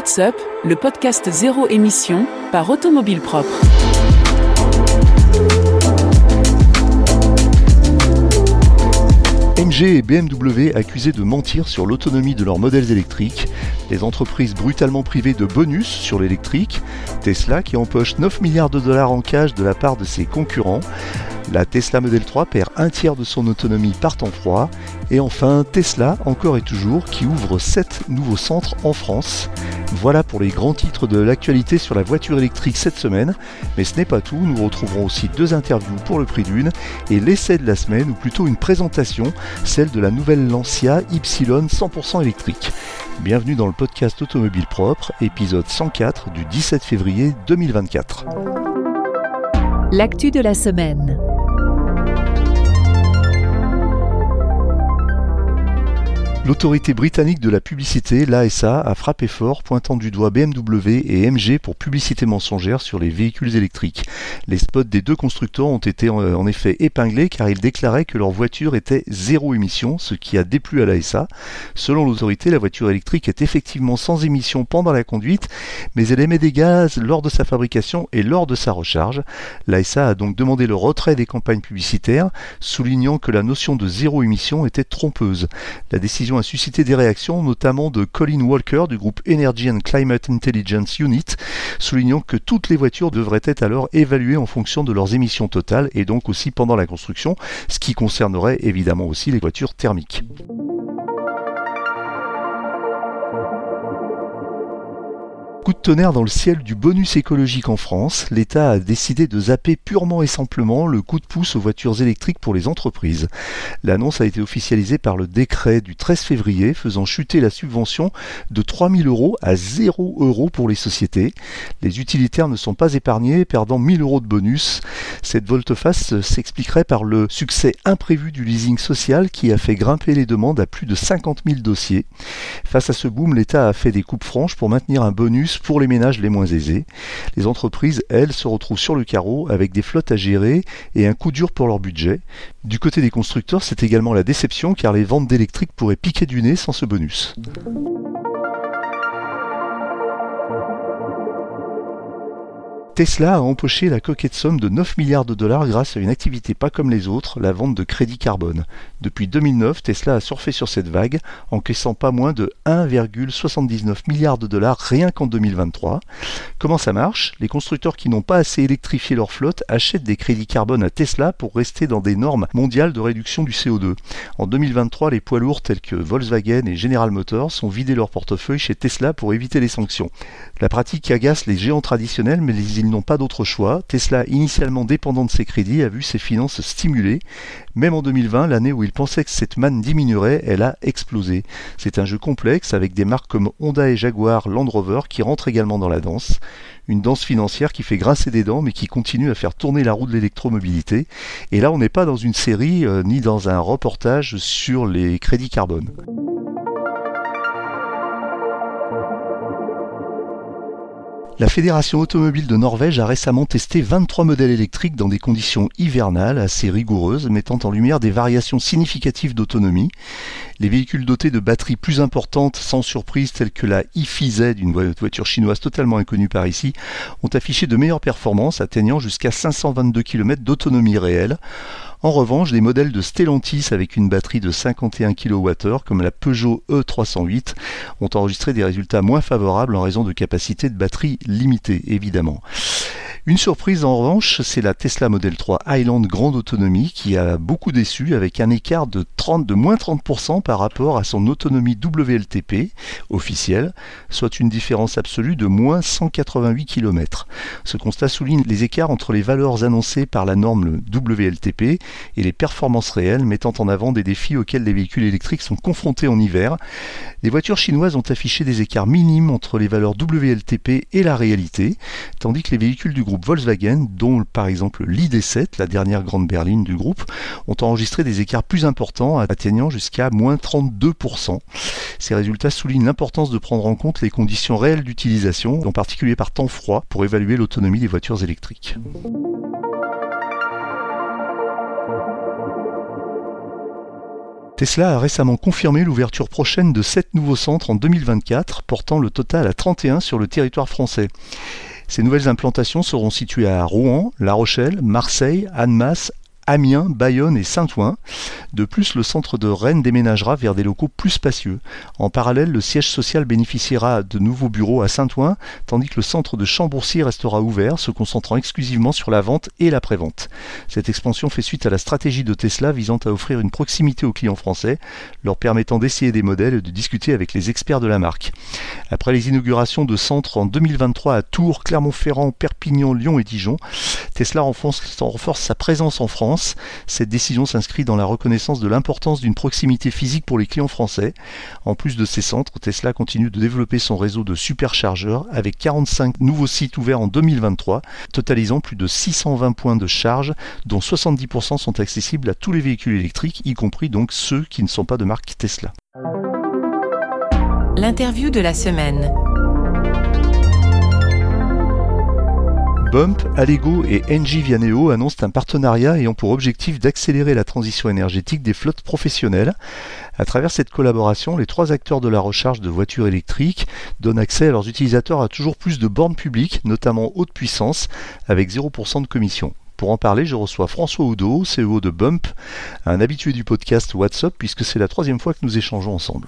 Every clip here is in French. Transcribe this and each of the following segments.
What's Up, le podcast zéro émission par Automobile Propre. MG et BMW accusés de mentir sur l'autonomie de leurs modèles électriques, les entreprises brutalement privées de bonus sur l'électrique, Tesla qui empoche 9 milliards de dollars en cash de la part de ses concurrents, la Tesla Model 3 perd un tiers de son autonomie par temps froid. Et enfin, Tesla, encore et toujours, qui ouvre 7 nouveaux centres en France. Voilà pour les grands titres de l'actualité sur la voiture électrique cette semaine. Mais ce n'est pas tout, nous retrouverons aussi deux interviews pour le prix d'une et l'essai de la semaine, ou plutôt une présentation, celle de la nouvelle Lancia Y 100% électrique. Bienvenue dans le podcast Automobile Propre, épisode 104 du 17 février 2024. L'actu de la semaine. L'autorité britannique de la publicité, l'ASA, a frappé fort, pointant du doigt BMW et MG pour publicité mensongère sur les véhicules électriques. Les spots des deux constructeurs ont été euh, en effet épinglés car ils déclaraient que leur voiture était zéro émission, ce qui a déplu à l'ASA. Selon l'autorité, la voiture électrique est effectivement sans émission pendant la conduite, mais elle émet des gaz lors de sa fabrication et lors de sa recharge. L'ASA a donc demandé le retrait des campagnes publicitaires, soulignant que la notion de zéro émission était trompeuse. La décision a suscité des réactions, notamment de Colin Walker du groupe Energy and Climate Intelligence Unit, soulignant que toutes les voitures devraient être alors évaluées en fonction de leurs émissions totales et donc aussi pendant la construction, ce qui concernerait évidemment aussi les voitures thermiques. Coup de tonnerre dans le ciel du bonus écologique en France, l'État a décidé de zapper purement et simplement le coup de pouce aux voitures électriques pour les entreprises. L'annonce a été officialisée par le décret du 13 février faisant chuter la subvention de 3000 euros à 0 euros pour les sociétés. Les utilitaires ne sont pas épargnés, perdant 1000 euros de bonus. Cette volte-face s'expliquerait par le succès imprévu du leasing social qui a fait grimper les demandes à plus de 50 000 dossiers. Face à ce boom, l'État a fait des coupes franches pour maintenir un bonus pour les ménages les moins aisés. Les entreprises, elles, se retrouvent sur le carreau avec des flottes à gérer et un coup dur pour leur budget. Du côté des constructeurs, c'est également la déception car les ventes d'électriques pourraient piquer du nez sans ce bonus. Tesla a empoché la coquette somme de 9 milliards de dollars grâce à une activité pas comme les autres, la vente de crédit carbone. Depuis 2009, Tesla a surfé sur cette vague, encaissant pas moins de 1,79 milliard de dollars rien qu'en 2023. Comment ça marche? Les constructeurs qui n'ont pas assez électrifié leur flotte achètent des crédits carbone à Tesla pour rester dans des normes mondiales de réduction du CO2. En 2023, les poids lourds tels que Volkswagen et General Motors ont vidé leur portefeuille chez Tesla pour éviter les sanctions. La pratique agace les géants traditionnels, mais ils n'ont pas d'autre choix. Tesla, initialement dépendant de ses crédits, a vu ses finances stimulées. Même en 2020, l'année où il pensait que cette manne diminuerait, elle a explosé. C'est un jeu complexe avec des marques comme Honda et Jaguar Land Rover qui rentrent également dans la danse. Une danse financière qui fait grincer des dents mais qui continue à faire tourner la roue de l'électromobilité. Et là, on n'est pas dans une série euh, ni dans un reportage sur les crédits carbone. La Fédération automobile de Norvège a récemment testé 23 modèles électriques dans des conditions hivernales assez rigoureuses, mettant en lumière des variations significatives d'autonomie. Les véhicules dotés de batteries plus importantes, sans surprise, telles que la IFI-Z, une voiture chinoise totalement inconnue par ici, ont affiché de meilleures performances, atteignant jusqu'à 522 km d'autonomie réelle. En revanche, des modèles de Stellantis avec une batterie de 51 kWh, comme la Peugeot E308, ont enregistré des résultats moins favorables en raison de capacités de batterie limitées, évidemment. Une surprise en revanche, c'est la Tesla Model 3 Highland Grande Autonomie qui a beaucoup déçu avec un écart de, 30, de moins 30% par rapport à son autonomie WLTP officielle, soit une différence absolue de moins 188 km. Ce constat souligne les écarts entre les valeurs annoncées par la norme WLTP et les performances réelles, mettant en avant des défis auxquels les véhicules électriques sont confrontés en hiver. Les voitures chinoises ont affiché des écarts minimes entre les valeurs WLTP et la réalité, tandis que les véhicules du groupe Volkswagen, dont par exemple l'ID7, la dernière grande berline du groupe, ont enregistré des écarts plus importants, atteignant jusqu'à moins 32%. Ces résultats soulignent l'importance de prendre en compte les conditions réelles d'utilisation, en particulier par temps froid, pour évaluer l'autonomie des voitures électriques. Tesla a récemment confirmé l'ouverture prochaine de 7 nouveaux centres en 2024, portant le total à 31 sur le territoire français. Ces nouvelles implantations seront situées à Rouen, La Rochelle, Marseille, Annemasse, Amiens, Bayonne et Saint-Ouen. De plus, le centre de Rennes déménagera vers des locaux plus spacieux. En parallèle, le siège social bénéficiera de nouveaux bureaux à Saint-Ouen, tandis que le centre de Chambourcy restera ouvert, se concentrant exclusivement sur la vente et la prévente. Cette expansion fait suite à la stratégie de Tesla visant à offrir une proximité aux clients français, leur permettant d'essayer des modèles et de discuter avec les experts de la marque. Après les inaugurations de centres en 2023 à Tours, Clermont-Ferrand, Perpignan, Lyon et Dijon, Tesla renforce sa présence en France cette décision s'inscrit dans la reconnaissance de l'importance d'une proximité physique pour les clients français. En plus de ces centres, Tesla continue de développer son réseau de superchargeurs avec 45 nouveaux sites ouverts en 2023, totalisant plus de 620 points de charge, dont 70% sont accessibles à tous les véhicules électriques, y compris donc ceux qui ne sont pas de marque Tesla. L'interview de la semaine. Bump, Allego et Engie Vianeo annoncent un partenariat ayant pour objectif d'accélérer la transition énergétique des flottes professionnelles. À travers cette collaboration, les trois acteurs de la recharge de voitures électriques donnent accès à leurs utilisateurs à toujours plus de bornes publiques, notamment haute puissance, avec 0% de commission. Pour en parler, je reçois François Oudot, CEO de Bump, un habitué du podcast WhatsApp, puisque c'est la troisième fois que nous échangeons ensemble.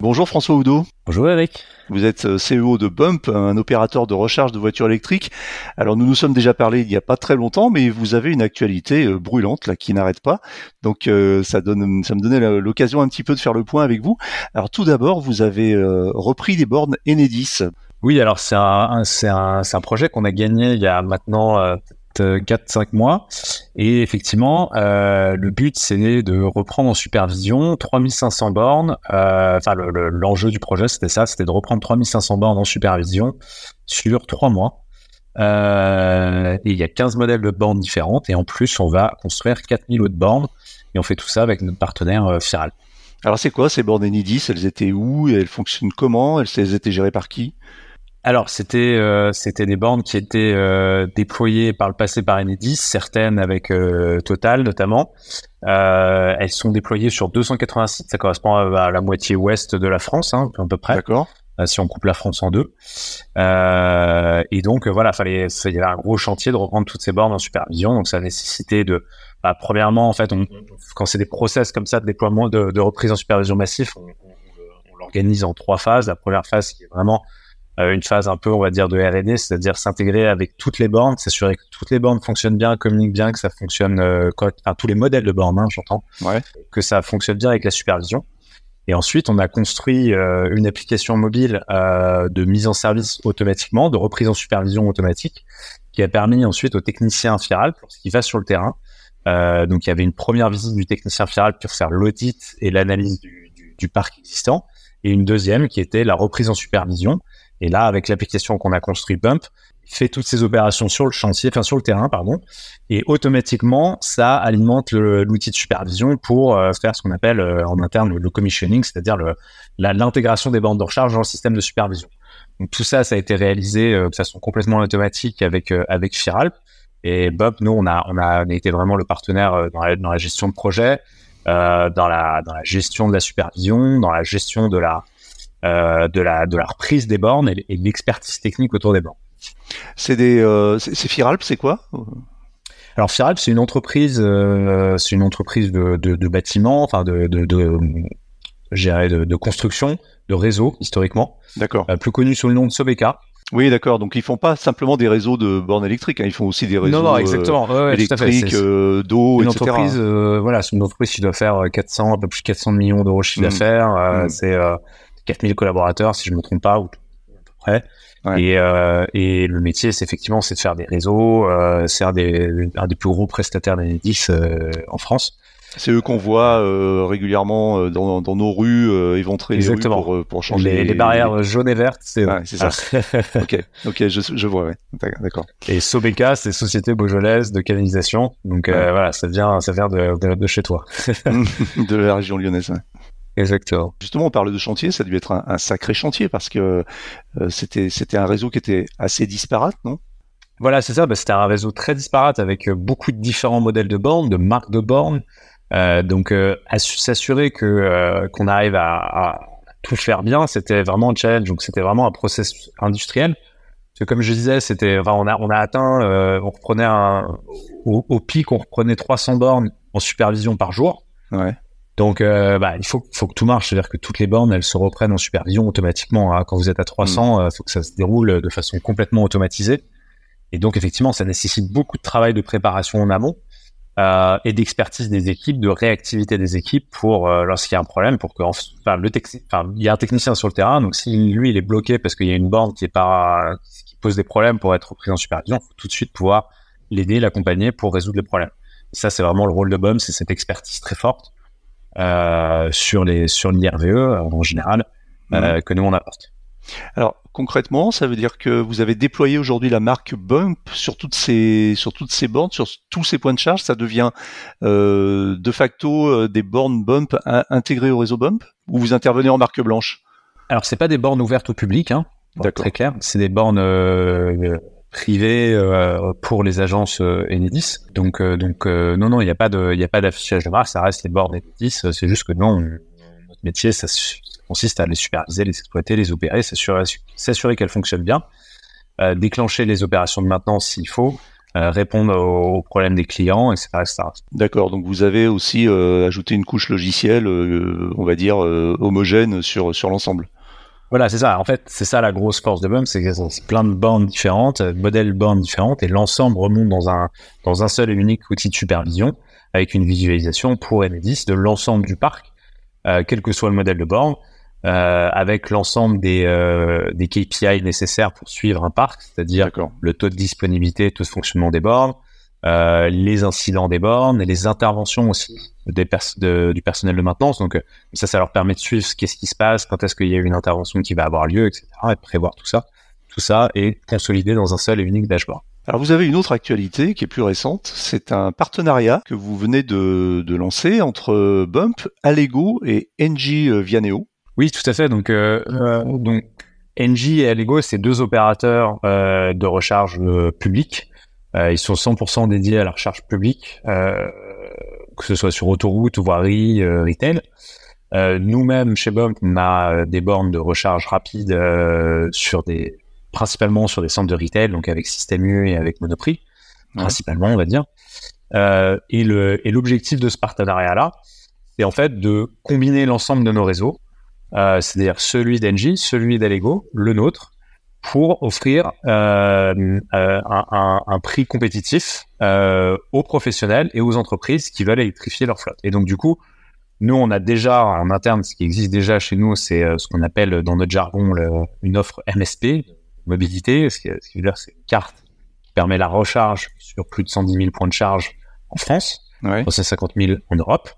Bonjour François Oudot. Bonjour Eric. Vous êtes euh, CEO de Bump, un opérateur de recharge de voitures électriques. Alors nous nous sommes déjà parlé il n'y a pas très longtemps, mais vous avez une actualité euh, brûlante là qui n'arrête pas. Donc euh, ça donne, ça me donnait l'occasion un petit peu de faire le point avec vous. Alors tout d'abord, vous avez repris des bornes Enedis. Oui, alors c'est un, c'est un, un, projet qu'on a gagné il y a maintenant 4-5 mois. Et effectivement, euh, le but, c'est de reprendre en supervision 3500 bornes. Euh, enfin, l'enjeu du projet, c'était ça, c'était de reprendre 3500 bornes en supervision sur 3 mois. Euh, et il y a 15 modèles de bornes différentes. Et en plus, on va construire 4000 autres bornes. Et on fait tout ça avec notre partenaire Firal. Alors, c'est quoi ces bornes Enidis Elles étaient où? Elles fonctionnent comment? Elles étaient gérées par qui? Alors c'était euh, c'était des bornes qui étaient euh, déployées par le passé par Enedis, certaines avec euh, Total notamment. elles sont déployées sur 280 sites, ça correspond à, la moitié ouest de la France, hein, à peu près. D'accord. si on coupe la France en deux. et donc voilà, fallait il y avait un gros chantier de reprendre toutes ces bornes en supervision, donc ça a nécessité de bah, premièrement en fait, on, quand c'est des process comme ça de déploiement de, de reprise en supervision massif, on, on l'organise en trois phases. La première phase qui est vraiment une phase un peu, on va dire, de R&D, c'est-à-dire s'intégrer avec toutes les bornes, s'assurer que toutes les bornes fonctionnent bien, communiquent bien, que ça fonctionne, euh, enfin, tous les modèles de bornes, hein, j'entends, ouais. que ça fonctionne bien avec la supervision. Et ensuite, on a construit euh, une application mobile euh, de mise en service automatiquement, de reprise en supervision automatique, qui a permis ensuite au technicien Firal, lorsqu'il va sur le terrain, euh, donc il y avait une première visite du technicien Firal pour faire l'audit et l'analyse du, du, du, parc existant, et une deuxième qui était la reprise en supervision, et là, avec l'application qu'on a construit Bump, fait toutes ces opérations sur le chantier, enfin sur le terrain, pardon, et automatiquement, ça alimente l'outil de supervision pour euh, faire ce qu'on appelle euh, en interne le, commissioning, c'est-à-dire l'intégration des bandes de recharge dans le système de supervision. Donc tout ça, ça a été réalisé euh, de façon complètement automatique avec avec Firalp. Et Bob, nous, on a été vraiment le partenaire dans la, gestion de projet, dans la gestion de la supervision, dans la gestion de la de, la, de la reprise des bornes et, et l'expertise technique autour des bornes. C'est des, euh, c'est Firalp, c'est quoi? Alors Firalp, c'est une entreprise, euh, c'est une entreprise de, de, de bâtiments, enfin de, de, de, de, de construction, de réseau historiquement. D'accord. plus connu sous le nom de Sobeka. Oui, d'accord. Donc ils font pas simplement des réseaux de bornes électriques, hein. ils font aussi des réseaux non, non, exactement. Ouais, électriques, d'eau, etc. Entreprise, voilà, c'est une entreprise qui doit faire 400, un peu plus de 400 millions d'euros de chiffre mmh. d'affaires. Mmh. C'est 4000 collaborateurs, si je me trompe pas, ou à peu près. Et, euh, et le métier, c'est effectivement, c'est de faire des réseaux, euh, c'est un des, un des plus gros prestataires d'Enedis euh, en France. C'est eux qu'on voit euh, régulièrement dans, dans, nos rues, euh, éventrer les rues pour, pour changer les, les, barrières jaunes et vertes. C'est ouais, ça. ok, ok, je, je vois, ouais. d'accord. Et Sobeca, c'est Société Beaujolaise de canalisation. Donc euh, voilà, ça vient, ça vient de, de, de chez toi. de la région lyonnaise. Exactement. Justement, on parle de chantier, ça a dû être un, sacré chantier parce que euh, c'était c'était un réseau qui était assez disparate, non? Voilà, c'est ça. Bah, c'était un réseau très disparate avec euh, beaucoup de différents modèles de bornes, de marques de bornes. donc, s'assurer que qu'on arrive à, à, tout faire bien, c'était vraiment un challenge. Donc, c'était vraiment un process industriel. Parce que comme je disais, c'était, enfin, on a, on a atteint, on reprenait un, au, au, pic, on reprenait 300 bornes en supervision par jour. Ouais. Donc, euh, bah, il faut, faut que tout marche, c'est-à-dire que toutes les bornes, elles se reprennent en supervision automatiquement. Hein. Quand vous êtes à 300, il mm. euh, faut que ça se déroule de façon complètement automatisée. Et donc, effectivement, ça nécessite beaucoup de travail de préparation en amont euh, et d'expertise des équipes, de réactivité des équipes pour euh, lorsqu'il y a un problème, pour que, enfin, le enfin, il y a un technicien sur le terrain, donc si lui il est bloqué parce qu'il y a une borne qui est pas, qui pose des problèmes pour être pris en supervision, il faut tout de suite pouvoir l'aider, l'accompagner pour résoudre les problèmes. Et ça, c'est vraiment le rôle de BOM, c'est cette expertise très forte euh, sur les sur l'IRVE euh, en général euh, que nous on apporte. Alors concrètement, ça veut dire que vous avez déployé aujourd'hui la marque Bump sur toutes ces sur toutes ces bornes, sur tous ces points de charge. Ça devient euh, de facto des bornes Bump intégrées au réseau Bump ou vous intervenez en marque blanche? Alors c'est pas des bornes ouvertes au public, hein, très clair. C'est des bornes euh, privé euh, pour les agences euh, Enedis. Donc, euh, donc non, non, il n'y a pas d'affichage de marque. Ça reste les bornes Enedis. C'est juste que non, notre métier, ça consiste à les superviser, les exploiter, les opérer, s'assurer qu'elles fonctionnent bien, déclencher les opérations de maintenance s'il faut. répondre aux, problèmes des clients, etc. etc. D'accord, donc vous avez aussi ajouté une couche logicielle, on va dire, homogène sur, sur l'ensemble. Voilà, c'est ça. En fait, c'est ça la grosse force de BUM, c'est que c'est plein de bornes différentes, modèles bornes différentes, et l'ensemble remonte dans un, dans un seul et unique outil de supervision, avec une visualisation pour Enedis de l'ensemble du parc, euh, quel que soit le modèle de borne, euh, avec l'ensemble des, euh, des KPI nécessaires pour suivre un parc, c'est-à-dire le taux de disponibilité, taux de fonctionnement des bornes, euh, les incidents des bornes et les interventions aussi des du personnel de maintenance. Donc euh, ça, ça leur permet de suivre qu'est-ce qui se passe, quand est-ce qu'il y a une intervention qui va avoir lieu, etc. et prévoir tout ça. Tout ça est consolidé dans un seul et unique dashboard. Alors vous avez une autre actualité qui est plus récente, c'est un partenariat que vous venez de, de lancer entre Bump, Allego et NG euh, Vianeo. Oui, tout à fait. Donc, euh, donc NG et Allego, c'est deux opérateurs euh, de recharge publique ils sont 100% dédiés à la recharge publique, euh, que ce soit sur autoroute, voirie, euh, retail. Nous-mêmes, chez BOM, on a des bornes de recharge rapide sur des, principalement sur des centres de retail, donc avec Système U et avec Monoprix, principalement, on va dire. Euh, et l'objectif de ce partenariat-là, c'est en fait de combiner l'ensemble de nos réseaux, euh, c'est-à-dire celui d'Engie, celui d'Allego, le nôtre, pour offrir euh, euh, un, un, prix compétitif euh, aux professionnels et aux entreprises qui veulent électrifier leur flotte. Et donc du coup, nous on a déjà en interne ce qui existe déjà chez nous, c'est ce qu'on appelle dans notre jargon le, une offre MSP, mobilité, ce qui, ce qui veut dire c'est une carte qui permet la recharge sur plus de 110 000 points de charge en France, ouais. 350 000 en Europe.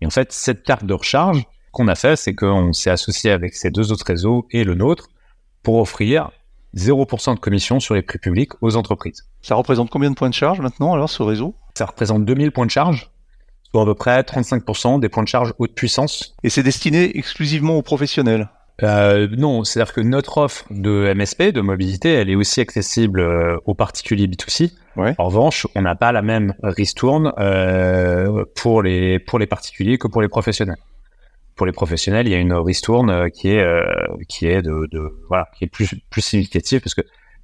Et en fait, cette carte de recharge qu'on a fait, c'est qu'on s'est associé avec ces deux autres réseaux et le nôtre pour offrir 0% de commission sur les prix publics aux entreprises. Ça représente combien de points de charge maintenant alors ce réseau? Ça représente 2000 points de charge, soit à peu près 35% des points de charge haute puissance. Et c'est destiné exclusivement aux professionnels? Euh, non, c'est-à-dire que notre offre de MSP, de mobilité, elle est aussi accessible euh, aux particuliers B2C. Ouais. En revanche, on n'a pas la même ristourne euh, pour les pour les particuliers que pour les professionnels pour les professionnels, il y a une ristourne euh, qui est euh, qui est de, voilà qui est plus plus significative parce que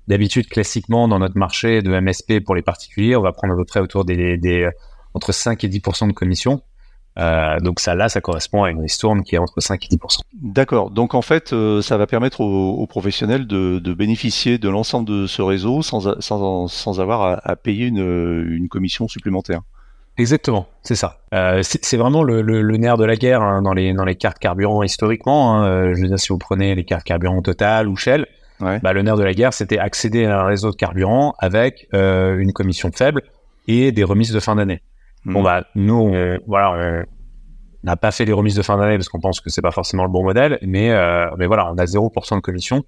d'habitude classiquement dans notre marché de MSP pour les particuliers, on va prendre à peu près autour des, des entre 5 et 10% de commission. Euh, donc ça là, ça correspond à une ristourne qui est entre 5 et 10% D'accord. Donc en fait, euh, ça va permettre aux, professionnels de, de, bénéficier de l'ensemble de ce réseau sans, sans, sans avoir à, à payer une, une commission supplémentaire. Exactement, c'est ça. Euh, c'est vraiment le, le, le, nerf de la guerre hein, dans, les, dans les cartes carburant historiquement. Hein. Euh, je veux dire, si vous prenez les cartes carburant Total ou Shell, ouais. bah, le nerf de la guerre, c'était accéder à un réseau de carburant avec euh, une commission faible et des remises de fin d'année. Mmh. Bon bah nous, on, voilà, on n'a pas fait les remises de fin d'année parce qu'on pense que c'est pas forcément le bon modèle, mais euh, mais voilà, on a 0% de commission.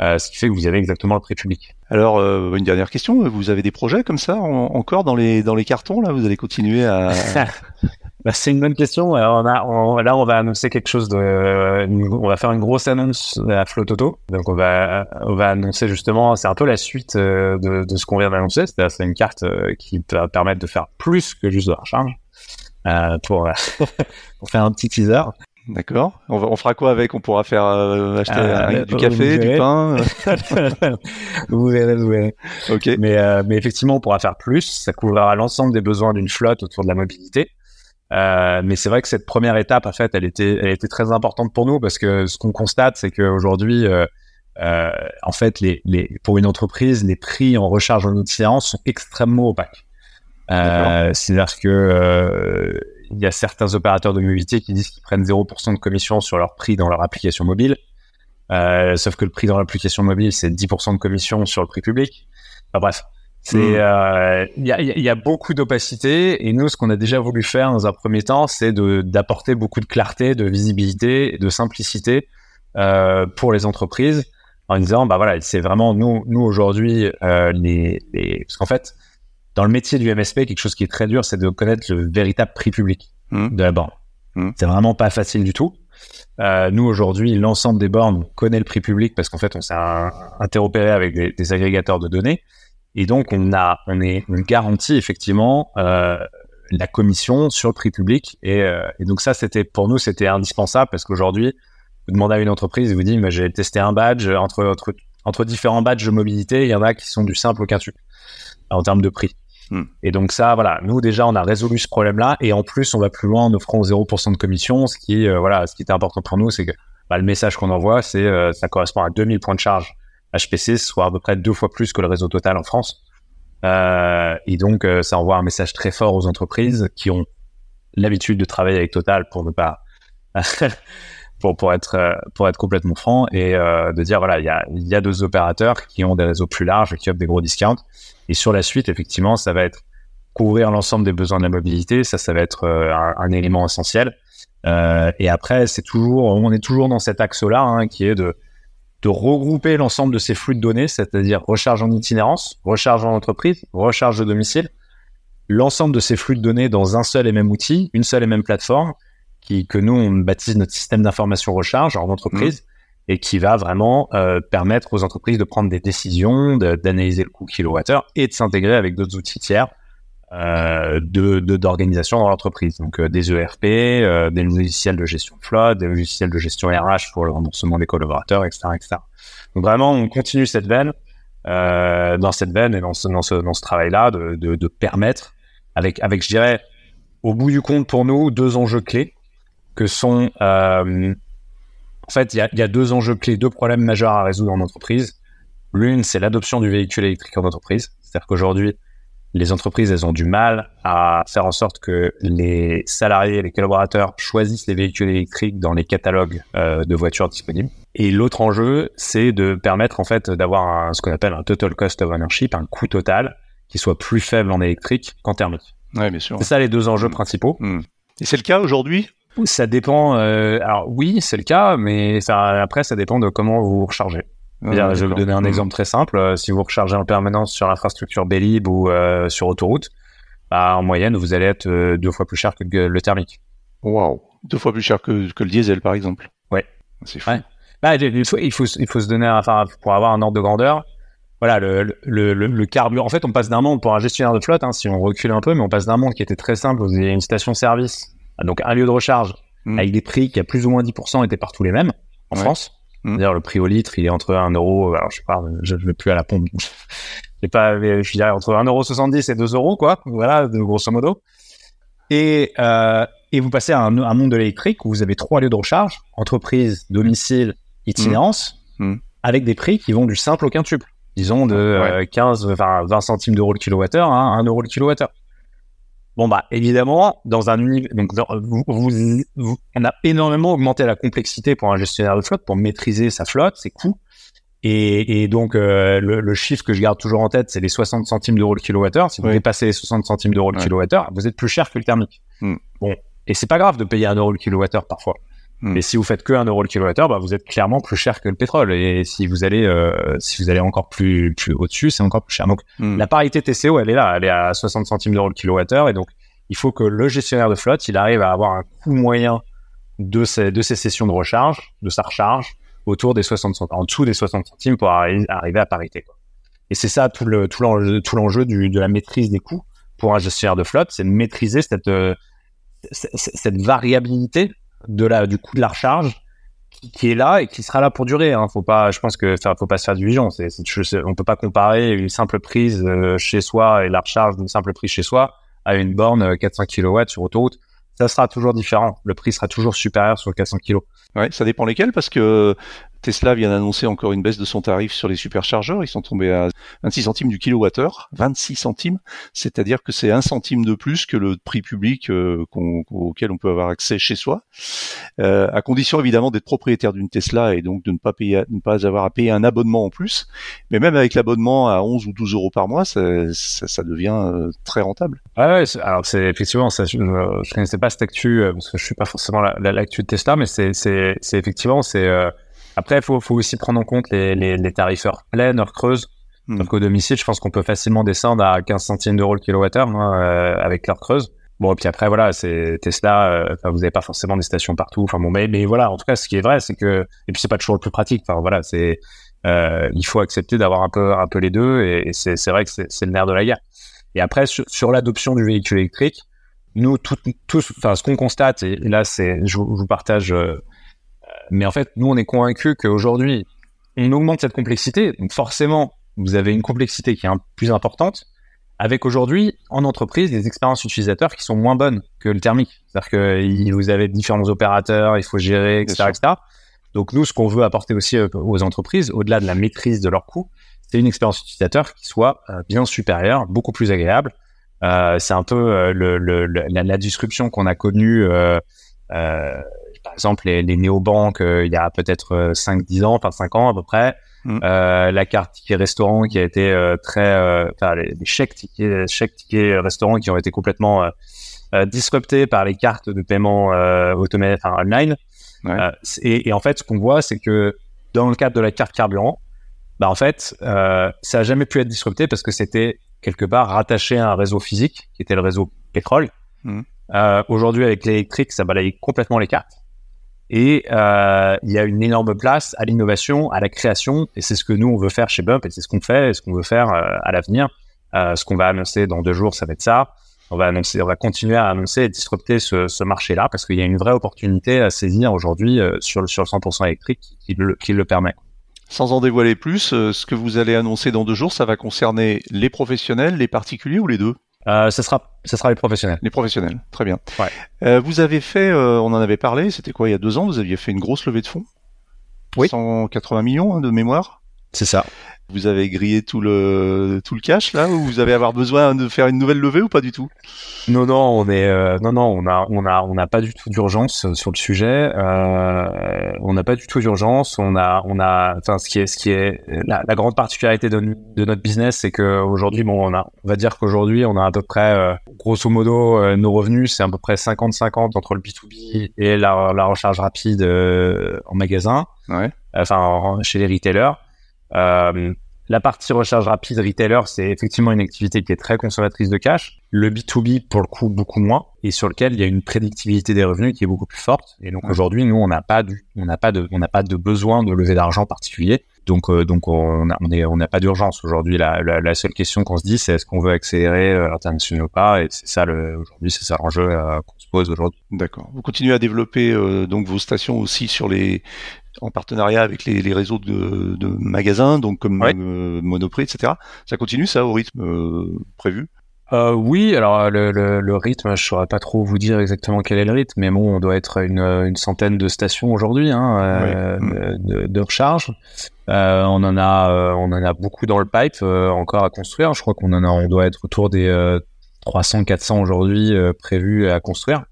Euh, ce qui fait que vous avez exactement le prix public. Alors, euh, une dernière question, vous avez des projets comme ça encore dans les dans les cartons là? Vous allez continuer à bah, C'est une bonne question. Alors, on a, là, on va annoncer quelque chose de, on va faire une grosse annonce à Flototo. Donc, on va on va annoncer justement, c'est un peu la suite euh, de, de ce qu'on vient d'annoncer. C'est-à-dire, c'est une carte qui va permettre de faire plus que juste de la recharge. euh, pour, pour faire un petit teaser. D'accord. On, on, fera quoi avec? On pourra faire euh, acheter euh, du café, du pain. vous verrez, vous verrez. Ok. Mais, mais effectivement, on pourra faire plus. Ça couvrira l'ensemble des besoins d'une flotte autour de la mobilité. Euh, mais c'est vrai que cette première étape, en fait, elle était, elle était très importante pour nous parce que ce qu'on constate, c'est qu'aujourd'hui, euh, euh, en fait, les, les, pour une entreprise, les prix en recharge en itinérance sont extrêmement opaques. Euh, C'est-à-dire que euh, il y a certains opérateurs de mobilité qui disent qu'ils prennent 0% de commission sur leur prix dans leur application mobile. Euh, sauf que le prix dans l'application mobile, c'est 10% de commission sur le prix public. Enfin, bref, c'est, hmm. euh, il y, a, y, a, beaucoup d'opacité et nous, ce qu'on a déjà voulu faire dans un premier temps, c'est d'apporter beaucoup de clarté, de visibilité, de simplicité euh, pour les entreprises, en disant, bah voilà, c'est vraiment nous, nous aujourd'hui, les, les, parce qu'en fait, dans le métier du MSP, quelque chose qui est très dur, c'est de connaître le véritable prix public hmm. de la borne. Hmm. C'est vraiment pas facile du tout. Euh, nous aujourd'hui, l'ensemble des bornes connaît le prix public parce qu'en fait, on s'est interopéré avec des, des agrégateurs de données. Et donc, on a, on est, on garantit effectivement euh, la commission sur le prix public. Et, euh, et donc ça, c'était pour nous, c'était indispensable parce qu'aujourd'hui, vous demandez à une entreprise, vous dites, j'ai testé un badge entre, entre, entre différents badges de mobilité, il y en a qui sont du simple au quintuple en termes de prix. Hmm. Et donc ça, voilà, nous déjà, on a résolu ce problème-là. Et en plus, on va plus loin en offrant 0% de commission. Ce qui, euh, voilà, ce qui était important pour nous, c'est que bah, le message qu'on envoie, c'est euh, ça correspond à 2000 points de charge HPC, soit à peu près deux fois plus que le réseau total en France. Euh, et donc, euh, ça envoie un message très fort aux entreprises qui ont l'habitude de travailler avec Total pour ne pas, pour pour être euh, pour être complètement franc et euh, de dire voilà, il y a y a deux opérateurs qui ont des réseaux plus larges qui offrent des gros discounts. Et sur la suite, effectivement, ça va être couvrir l'ensemble des besoins de la mobilité. Ça, ça va être un, un, élément essentiel. et après, c'est toujours, on est toujours dans cet axe-là hein, qui est de de regrouper l'ensemble de ces flux de données, c'est-à-dire recharge en itinérance, recharge en entreprise, recharge de domicile, l'ensemble de ces flux de données dans un seul et même outil, une seule et même plateforme, qui que nous on baptise notre système d'information recharge en entreprise, mmh. et qui va vraiment euh, permettre aux entreprises de prendre des décisions, d'analyser le coût kilowattheure et de s'intégrer avec d'autres outils tiers euh, de d'organisation dans l'entreprise. Donc euh, des ERP, euh, des logiciels de gestion de flotte, des logiciels de gestion RH pour le remboursement des collaborateurs, etc., etc. Donc vraiment, on continue cette veine, euh, dans cette veine et dans ce, dans ce, dans ce travail-là de, de, de, permettre, avec, avec, je dirais, au bout du compte pour nous, deux enjeux clés que sont, euh, en fait, il y a, y a deux enjeux clés, deux problèmes majeurs à résoudre en entreprise. L'une, c'est l'adoption du véhicule électrique en entreprise. C'est-à-dire qu'aujourd'hui, les entreprises, elles ont du mal à faire en sorte que les salariés, les collaborateurs choisissent les véhicules électriques dans les catalogues euh, de voitures disponibles. Et l'autre enjeu, c'est de permettre en fait d'avoir ce qu'on appelle un total cost of ownership, un coût total qui soit plus faible en électrique qu'en thermique. Ouais, bien sûr. C'est ça les deux enjeux mmh. principaux. Mmh. Et c'est le cas aujourd'hui? Ça dépend. Euh, alors oui, c'est le cas, mais ça, après, ça dépend de comment vous rechargez. Ah, je vais vous donner un mmh. exemple très simple. Euh, si vous rechargez en permanence sur l'infrastructure Bélib ou euh, sur autoroute, bah, en moyenne, vous allez être euh, deux fois plus cher que le, thermique. Waouh Deux fois plus cher que, que le diesel, par exemple. Ouais. C'est fou. Bah, il, faut, il, faut, il faut se donner, enfin, pour avoir un ordre de grandeur, voilà, le, le, le, le carburant. En fait, on passe d'un monde pour un gestionnaire de flotte, hein, si on recule un peu, mais on passe d'un monde qui était très simple. Vous avez une station-service, donc un lieu de recharge, mmh. avec des prix qui à plus ou moins 10% étaient partout les mêmes en France. Mmh. D'ailleurs, le prix au litre, il est entre 1 euro, alors je ne vais plus à la pompe. j'ai pas, je dirais entre 1,70 et 2 euros, quoi. Voilà, de, grosso modo. Et, euh, et vous passez à un, un monde de l'électrique où vous avez trois lieux de recharge, entreprise, domicile, itinérance, mmh. Mmh. avec des prix qui vont du simple au quintuple. Disons de 15, euh, enfin 20 centimes d'euros le kilowattheure à 1 euro le kilowattheure. Bon bah évidemment dans un univers donc vous, vous, on a énormément augmenté la complexité pour un gestionnaire de flotte pour maîtriser sa flotte, ses coûts et, et donc euh, le, le, chiffre que je garde toujours en tête c'est les 60 centimes d'euros le kilowattheure. Si vous dépassez les 60 centimes d'euros le kilowattheure, vous êtes plus cher que le thermique. Mm. Bon et c'est pas grave de payer un euro le kilowattheure parfois. Hmm. Mais si vous faites que 1 euro le kilowattheure, bah, vous êtes clairement plus cher que le pétrole. Et si vous allez, euh, si vous allez encore plus, plus au-dessus, c'est encore plus cher. Donc, hmm. la parité TCO, elle est là. Elle est à 60 centimes d'euros le kilowattheure. Et donc, il faut que le gestionnaire de flotte, il arrive à avoir un coût moyen de ses, de ses sessions de recharge, de sa recharge, autour des 60 centimes, en dessous des 60 centimes pour arriver, à parité. Quoi. Et c'est ça tout le, tout l'enjeu, tout l'enjeu de la maîtrise des coûts pour un gestionnaire de flotte, c'est de maîtriser cette, euh, cette variabilité de la, du coût de la recharge qui, est là et qui sera là pour durer. Hein. Faut pas, je pense que faut pas se faire d'illusions. C'est, on peut pas comparer une simple prise euh, chez soi et la recharge d'une simple prise chez soi à une borne 400 kW sur autoroute. Ça sera toujours différent. Le prix sera toujours supérieur sur 400 kg. Ouais, ça dépend lesquels parce que Tesla vient d'annoncer encore une baisse de son tarif sur les superchargeurs. Ils sont tombés à 26 centimes du kilowattheure. 26 centimes, c'est-à-dire que c'est un centime de plus que le prix public euh, auquel on peut avoir accès chez soi, euh, à condition évidemment d'être propriétaire d'une Tesla et donc de ne pas payer, ne pas avoir à payer un abonnement en plus. Mais même avec l'abonnement à 11 ou 12 euros par mois, ça, ça, devient euh, très rentable. Ouais, alors c'est effectivement, ça, je, ne connaissais pas cette actu parce que je suis pas forcément l'actu de Tesla, mais c'est effectivement c'est après, il faut, faut, aussi prendre en compte les, les, les tarifs heure pleine, heure creuse. Hmm. Donc au domicile, je pense qu'on peut facilement descendre à 15 centimes d'euros le kilowattheure hein, euh, avec l'heure creuse. Bon, et puis après, voilà, c'est Tesla, euh, vous n'avez pas forcément des stations partout. Enfin bon, mais, mais voilà, en tout cas, ce qui est vrai, c'est que, et puis c'est pas toujours le plus pratique. Enfin voilà, c'est, euh, il faut accepter d'avoir un peu, un peu les deux, et, et c'est vrai que c'est le nerf de la guerre. Et après, sur, sur l'adoption du véhicule électrique, nous, tous, enfin, ce qu'on constate, et là, c'est, je, vous partage euh, mais en fait, nous, on est convaincus qu'aujourd'hui, on augmente cette complexité. Donc forcément, vous avez une complexité qui est un, plus importante, avec aujourd'hui, en entreprise, des expériences utilisateurs qui sont moins bonnes que le thermique. C'est-à-dire que vous avez différents opérateurs, il faut gérer, etc., etc. Donc nous, ce qu'on veut apporter aussi euh, aux entreprises, au-delà de la maîtrise de leurs coûts, c'est une expérience utilisateur qui soit euh, bien supérieure, beaucoup plus agréable. Euh, c'est un peu le, le, la, la, disruption qu'on a connue euh, par exemple, les, les néobanques, euh, il y a peut-être 5-10 euh, ans, enfin 5 ans à peu près, mm. euh, la carte ticket restaurant qui a été euh, très, enfin les, chèques tickets, chèques tickets restaurant qui ont été complètement disruptés par les cartes de paiement automatique, enfin online. Et, et, en fait, ce qu'on voit, c'est que dans le cadre de la carte carburant, bah en fait, ça a jamais pu être disrupté parce que c'était quelque part rattaché à un réseau physique qui était le réseau pétrole. Mm. Aujourd'hui, avec l'électrique, ça balaye complètement les cartes. Et euh, il y a une énorme place à l'innovation, à la création, et c'est ce que nous on veut faire chez Bump, et c'est ce qu'on fait, et ce qu'on veut faire euh, à l'avenir. Euh, ce qu'on va annoncer dans deux jours, ça va être ça. On va annoncer, on va continuer à annoncer et disrupter ce, marché-là parce qu'il y a une vraie opportunité à saisir aujourd'hui sur, sur le 100% électrique qui le, le permet. Sans en dévoiler plus, ce que vous allez annoncer dans deux jours, ça va concerner les professionnels, les particuliers ou les deux? Euh, ce sera, ce sera les professionnels. Les professionnels, très bien. Ouais. Euh, vous avez fait, euh, on en avait parlé, c'était quoi il y a deux ans Vous aviez fait une grosse levée de fonds? Oui. 180 millions hein, de mémoire? C'est ça. Vous avez grillé tout le tout le cash là ou vous avez avoir besoin de faire une nouvelle levée ou pas du tout? Non non on est euh, non non on a on a on n'a pas du tout d'urgence sur le sujet. Euh, on n'a pas du tout d'urgence. On a on a enfin ce qui est ce qui est la, la grande particularité de, de notre business c'est que aujourd'hui bon on a on va dire qu'aujourd'hui on a à peu près euh, grosso modo euh, nos revenus c'est à peu près 50-50 entre le B2B et la, la recharge rapide en magasin. Ouais. Enfin chez les retailers. Euh, la partie recharge rapide retailer, c'est effectivement une activité qui est très consommatrice de cash. Le B2B, pour le coup, beaucoup moins, et sur lequel il y a une prédictibilité des revenus qui est beaucoup plus forte. Et donc aujourd'hui, nous, on n'a pas du, on n'a pas de, on n'a pas de besoin de lever d'argent particulier. Donc, euh, donc on n'a on est, on n'a pas d'urgence aujourd'hui. La, la, la, seule question qu'on se dit, c'est est-ce qu'on veut accélérer euh, l'international ou pas? Et c'est ça le, aujourd'hui, c'est ça l'enjeu euh, qu'on se pose aujourd'hui. D'accord. Vous continuez à développer euh, donc vos stations aussi sur les en partenariat avec les, les réseaux de, de, magasins, donc comme euh, Monoprix, etc. Ça continue ça au rythme euh, prévu? Euh, oui, alors le, le, le, rythme, je saurais pas trop vous dire exactement quel est le rythme, mais bon, on doit être une, une centaine de stations aujourd'hui hein, euh, de, de, recharge. Euh, on en a, on en a beaucoup dans le pipe encore à construire. Je crois qu'on en a, on doit être autour des 300-400 aujourd'hui prévus à construire.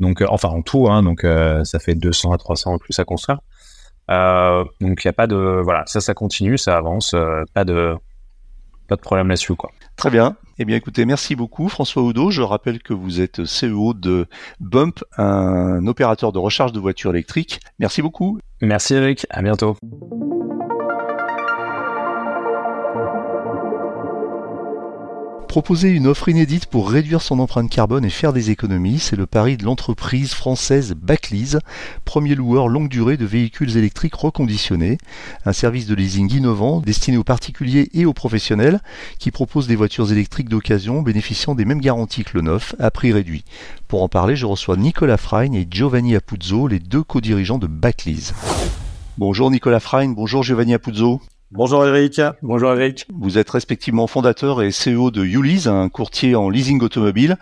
Donc, enfin en tout, hein, donc ça fait 200 à 300 en plus à construire. Euh, donc il n'y a pas de voilà, ça ça continue, ça avance, euh, pas de pas de problème là-dessus quoi. Très bien. Eh bien écoutez, merci beaucoup François Oudot. Je rappelle que vous êtes CEO de Bump, un opérateur de recharge de voitures électriques. Merci beaucoup. Merci Eric, à bientôt. Proposer une offre inédite pour réduire son empreinte carbone et faire des économies, c'est le pari de l'entreprise française Backlease, premier loueur longue durée de véhicules électriques reconditionnés, un service de leasing innovant destiné aux particuliers et aux professionnels qui propose des voitures électriques d'occasion bénéficiant des mêmes garanties que le neuf à prix réduit. Pour en parler, je reçois Nicolas Frein et Giovanni Apuzzo, les deux co-dirigeants de Backlease. Bonjour Nicolas Frein, bonjour Giovanni Apuzzo. Bonjour Eric. Bonjour Eric. Vous êtes respectivement fondateur et CEO de Ulease, un courtier en leasing automobile,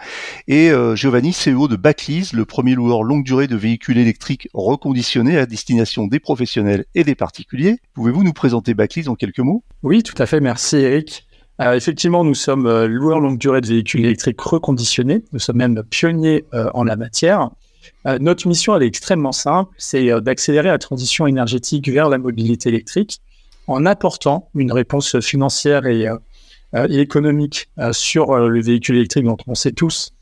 et euh, Giovanni, CEO de Backlease, le premier loueur longue durée de véhicules électriques reconditionnés à destination des professionnels et des particuliers. Pouvez-vous nous présenter Backlease en quelques mots? Oui, tout à fait. Merci Eric. Euh, effectivement, nous sommes euh, loueurs longue durée de véhicules électriques reconditionnés. Nous sommes même pionniers en la matière. notre mission, elle est extrêmement simple, c'est d'accélérer la transition énergétique vers la mobilité électrique en apportant une réponse financière et, euh, euh, économique euh, sur le véhicule électrique dont on sait tous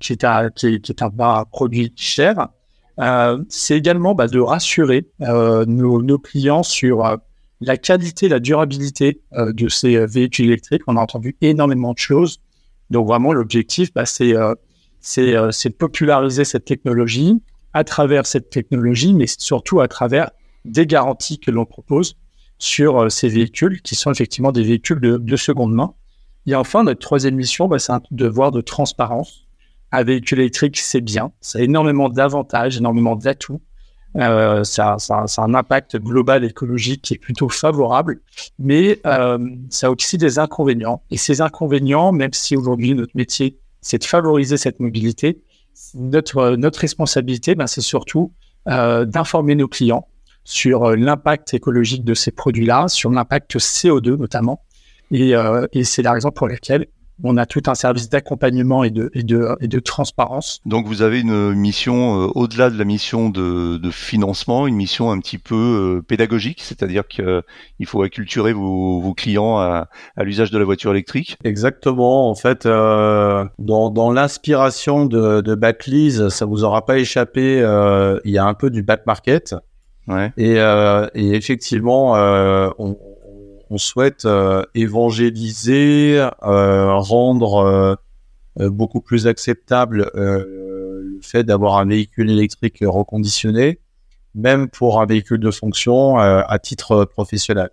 qui est, un, qui, est, un produit cher. c'est également bah, de rassurer nos, clients sur la qualité, la durabilité de ces véhicules électriques. On a entendu énormément de choses. Donc vraiment, l'objectif, bah, c'est de populariser cette technologie à travers cette technologie, mais surtout à travers des garanties que l'on propose sur euh, ces véhicules qui sont effectivement des véhicules de, seconde main. Et enfin, notre troisième mission, bah, c'est un devoir de transparence. Un véhicule électrique, c'est bien, ça a énormément d'avantages, énormément d'atouts. Euh, ça, a un impact global écologique qui est plutôt favorable, mais euh, ça a aussi des inconvénients. Et ces inconvénients, même si aujourd'hui notre métier, c'est de favoriser cette mobilité, notre, responsabilité, ben, c'est surtout d'informer nos clients sur euh, l'impact écologique de ces produits-là, sur l'impact CO2 notamment. Et, euh, et c'est la raison pour laquelle on a tout un service d'accompagnement et de, et, de, et de transparence. Donc vous avez une mission euh, au-delà de la mission de, de, financement, une mission un petit peu pédagogique, c'est-à-dire qu'il faut acculturer vos, vos clients à, à l'usage de la voiture électrique? Exactement. En fait, euh, dans, dans l'inspiration de, de Backlease, ça vous aura pas échappé, euh, il y a un peu du back market. Et, euh, et, effectivement, euh, on, on, souhaite euh, évangéliser, rendre beaucoup plus acceptable le fait d'avoir un véhicule électrique reconditionné, même pour un véhicule de fonction à titre professionnel.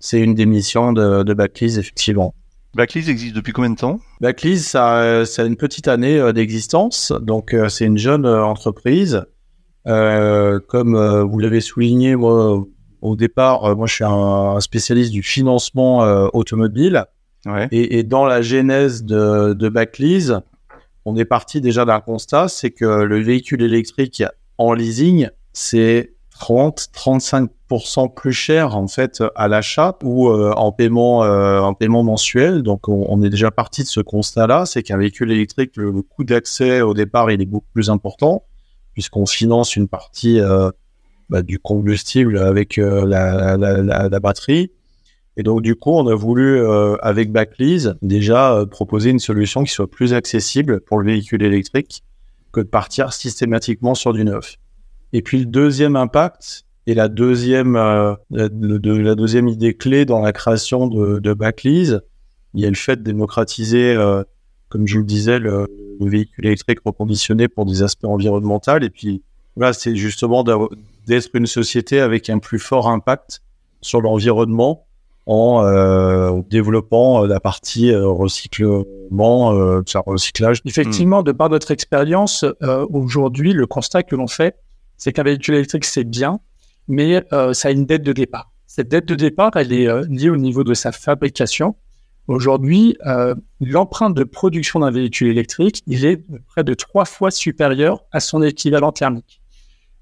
C'est une des missions de, de Backlease, effectivement. Backlease existe depuis combien de temps? Backlease, ça, ça, a une petite année d'existence, donc c'est une jeune entreprise comme euh, vous l'avez souligné, moi, au départ, euh, moi, je suis un, spécialiste du financement automobile. Ouais. Et, et, dans la genèse de, de Backlease, on est parti déjà d'un constat, c'est que le véhicule électrique en leasing, c'est 30-35% plus cher en fait à l'achat ou en paiement en paiement mensuel. Donc on, on est déjà parti de ce constat-là, c'est qu'un véhicule électrique, le coût d'accès au départ, il est beaucoup plus important puisqu'on finance une partie euh, bah, du combustible avec euh, la, batterie. Et donc, du coup, on a voulu, euh, avec Backlease, déjà proposer une solution qui soit plus accessible pour le véhicule électrique que de partir systématiquement sur du neuf. Et puis, le deuxième impact et la deuxième, de, la deuxième idée clé dans la création de, de Backlease, il y a le fait de démocratiser comme je le disais, le, véhicule électrique reconditionné pour des aspects environnementaux. Et puis, voilà, c'est justement d'être une société avec un plus fort impact sur l'environnement en euh, développant euh, la partie euh, recyclement, euh, recyclage. Effectivement, de par notre expérience, euh, aujourd'hui, le constat que l'on fait, c'est qu'un véhicule électrique, c'est bien, mais ça a une dette de départ. Cette dette de départ, elle est liée au niveau de sa fabrication. Aujourd'hui, euh, l'empreinte de production d'un véhicule électrique, il est près de trois fois supérieur à son équivalent thermique.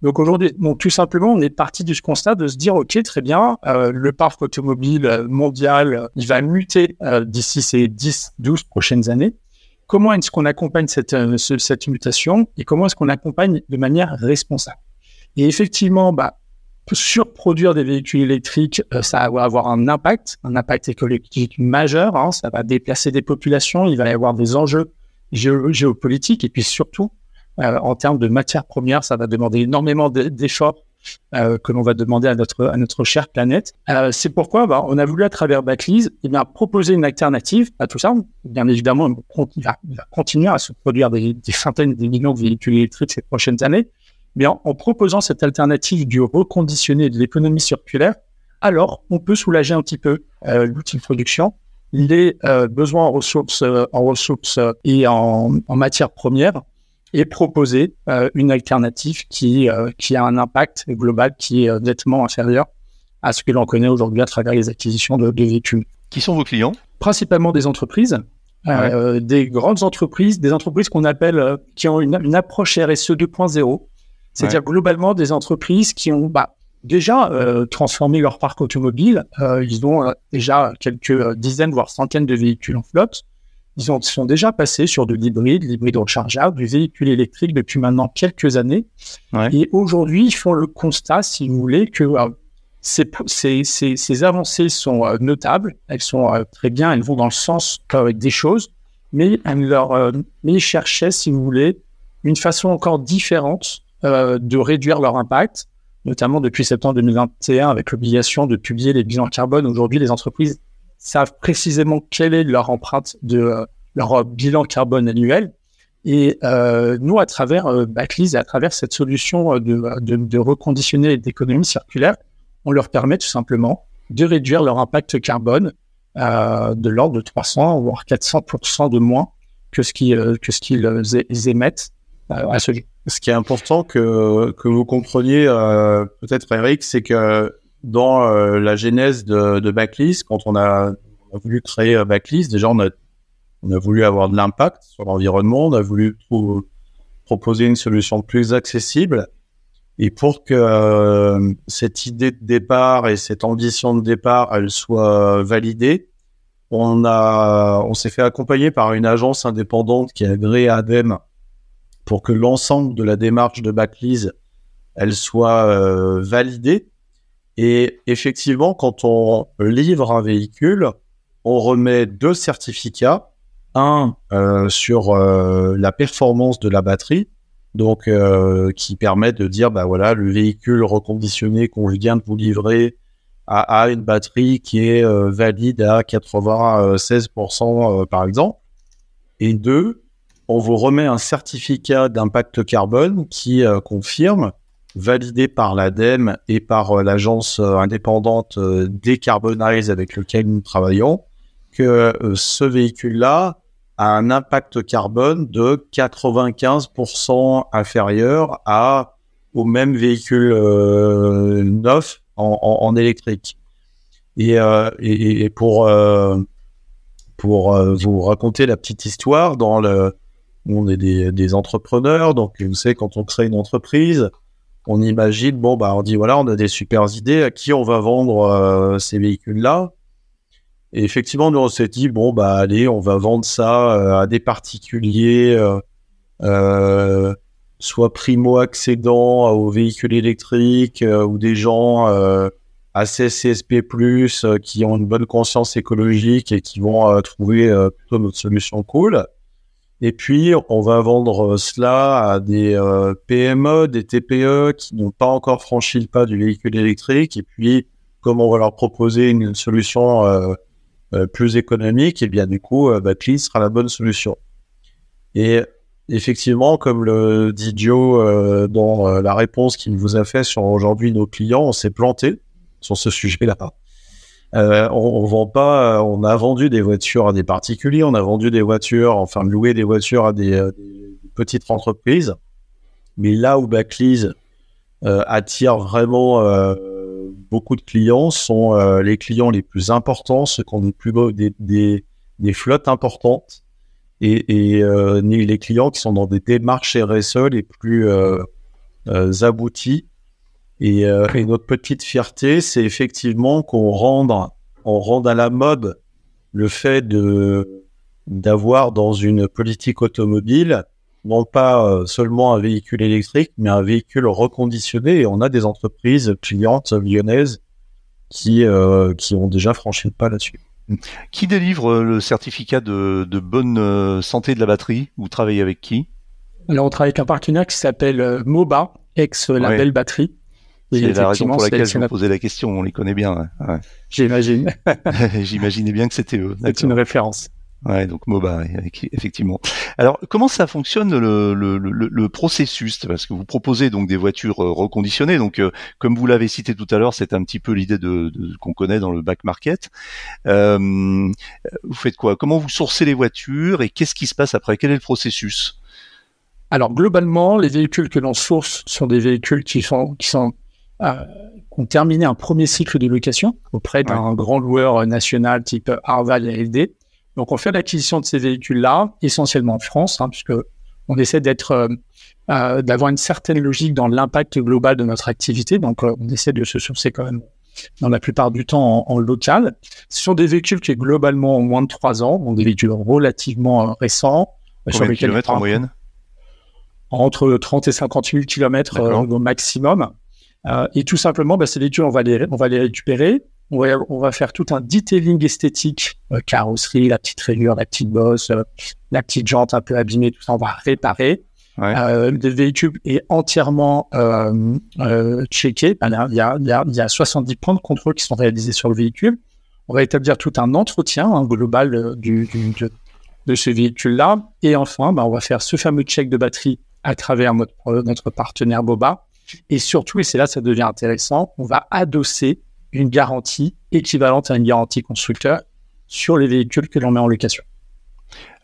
Donc aujourd'hui, bon, tout simplement, on est parti du constat de se dire, OK, très bien, euh, le parc automobile mondial, il va muter euh, d'ici ces 10, 12 prochaines années. Comment est-ce qu'on accompagne cette, euh, cette mutation et comment est-ce qu'on accompagne de manière responsable? Et effectivement, bah, surproduire des véhicules électriques, euh, ça va avoir un impact, un impact écologique majeur. Hein, ça va déplacer des populations, il va y avoir des enjeux géopolitiques et puis surtout, euh, en termes de matières premières, ça va demander énormément d'efforts euh, que l'on va demander à notre à notre chère planète. Euh, c'est pourquoi bah, on a voulu à travers Backlease eh bien proposer une alternative à tout ça. Bien évidemment, il va, continuer à se produire des, des centaines des millions de véhicules électriques ces prochaines années. Mais en, en proposant cette alternative du reconditionné de l'économie circulaire, alors on peut soulager un petit peu euh, l'outil de production les euh, besoins en ressources, euh, en ressources et en, en matières premières et proposer euh, une alternative qui, euh, qui a un impact global qui est nettement inférieur à ce que l'on connaît aujourd'hui à travers les acquisitions de, de, véhicules. Qui sont vos clients? Principalement des entreprises, ouais. des grandes entreprises, des entreprises qu'on appelle, qui ont une, une approche RSE 2.0, c'est-à-dire ouais. globalement des entreprises qui ont bah, déjà euh, transformé leur parc automobile. Euh, ils ont euh, déjà quelques dizaines, voire centaines de véhicules en flotte. Ils ont, sont déjà passés sur de l'hybride, l'hybride rechargeable, du véhicule électrique depuis maintenant quelques années. Ouais. Et aujourd'hui, ils font le constat, si vous voulez, que euh, ces, ces, ces, ces, avancées sont euh, notables, elles sont euh, très bien, elles vont dans le sens des choses, mais elles, leur, mais ils cherchaient, si vous voulez, une façon encore différente de réduire leur impact notamment depuis septembre 2021 avec l'obligation de publier les bilans carbone. Aujourd'hui, les entreprises savent précisément quelle est leur empreinte de euh, leur bilan carbone annuel. Et euh, nous, à travers euh, Backlease à travers cette solution de, de, de reconditionner et d'économie circulaire, on leur permet tout simplement de réduire leur impact carbone euh, de l'ordre de 300 voire 400% de moins que ce qu'ils que ce qu'ils émettent à ce qui est important que, que vous compreniez, euh, peut-être Eric, c'est que dans euh, la genèse de, de Backlist, quand on a, voulu créer euh, Backlist, déjà on a, on a voulu avoir de l'impact sur l'environnement, on a voulu proposer une solution plus accessible. Et pour que cette idée de départ et cette ambition de départ, elle soit validée, on a, on s'est fait accompagner par une agence indépendante qui est agréée ADEME pour que l'ensemble de la démarche de backlist elle soit euh, validée. Et effectivement, quand on livre un véhicule, on remet deux certificats. Un euh, sur euh, la performance de la batterie, donc qui permet de dire bah voilà le véhicule reconditionné qu'on vient de vous livrer a, a une batterie qui est valide à 96% euh, par exemple. Et deux, on vous remet un certificat d'impact carbone qui euh, confirme, validé par l'ADEME et par euh, l'agence euh, indépendante Decarbonize avec lequel nous travaillons, que ce véhicule-là a un impact carbone de 95% inférieur à au même véhicule neuf en, électrique. Et pour pour vous raconter la petite histoire, dans le on est des, entrepreneurs, donc vous savez, quand on crée une entreprise, on imagine, bon, bah, on dit, voilà, on a des super idées, à qui on va vendre euh, ces véhicules-là? Et effectivement, nous, on s'est dit, bon, bah, allez, on va vendre ça euh, à des particuliers, euh soit primo-accédants aux véhicules électriques, ou des gens assez CSP+, qui ont une bonne conscience écologique et qui vont trouver plutôt notre solution cool. Et puis, on va vendre cela à des euh, PME, des TPE qui n'ont pas encore franchi le pas du véhicule électrique. Et puis, comme on va leur proposer une solution euh, euh, plus économique, et eh bien du coup, euh, Batly sera la bonne solution. Et effectivement, comme le dit Joe dans la réponse qu'il vous a fait sur aujourd'hui nos clients, on s'est planté sur ce sujet-là. Euh, on, vend pas, on a vendu des voitures à des particuliers, on a vendu des voitures, enfin loué des voitures à des, euh, petites entreprises. Mais là où Backlease euh, attire vraiment euh, beaucoup de clients sont euh, les clients les plus importants, ceux qui ont des plus beaux, des flottes importantes et, et les clients qui sont dans des démarches RSE les plus abouties et, euh, et, notre petite fierté, c'est effectivement qu'on rende, on rende à la mode le fait de d'avoir dans une politique automobile non pas euh, seulement un véhicule électrique, mais un véhicule reconditionné. Et on a des entreprises clientes lyonnaises qui euh, qui ont déjà franchi le pas là-dessus. Qui délivre le certificat de, de bonne euh, santé de la batterie? Vous travaillez avec qui? Alors on travaille avec un partenaire qui s'appelle MOBA, ex label ouais. batterie C'est la raison pour laquelle je vous posais la question. On les connaît bien. Ouais. J'imagine. J'imaginais bien que c'était eux. C'est une référence. Ouais, donc MOBA, effectivement. Alors, comment ça fonctionne le, le, le, le, processus? Parce que vous proposez donc des voitures euh, reconditionnées. Donc, euh, comme vous l'avez cité tout à l'heure, c'est un petit peu l'idée de, de qu'on connaît dans le back market. Euh, vous faites quoi? Comment vous sourcez les voitures et qu'est-ce qui se passe après? Quel est le processus? Alors, globalement, les véhicules que l'on source sont des véhicules qui sont qui sont ont terminé un premier cycle de location auprès d'un grand loueur national type Arval et LD donc, on fait l'acquisition de ces véhicules-là, essentiellement en France, hein, puisque on essaie d'être, euh, euh, d'avoir une certaine logique dans l'impact global de notre activité. Donc, euh, on essaie de se sourcer quand même dans la plupart du temps en, local. Ce sont des véhicules qui, globalement, ont moins de 3 ans, donc des véhicules relativement récents. Combien de kilomètres en moyenne? Entre 30 et 50 000 kilomètres au maximum. Et tout simplement, bah, ces véhicules, on va les, on va les récupérer on va, faire tout un detailing esthétique, euh, carrosserie, la petite rayure, la petite bosse, euh, la petite jante un peu abîmée, tout ça, on va réparer. Euh, le véhicule est entièrement checké. Ben il, y a, il, y a, 70 points de contrôle qui sont réalisés sur le véhicule. On va établir tout un entretien hein, global du, de, ce véhicule-là. Et enfin, ben, on va faire ce fameux check de batterie à travers notre, notre partenaire Boba. Et surtout, et c'est là que ça devient intéressant, on va adosser une garantie équivalente à une garantie constructeur sur les véhicules que l'on met en location.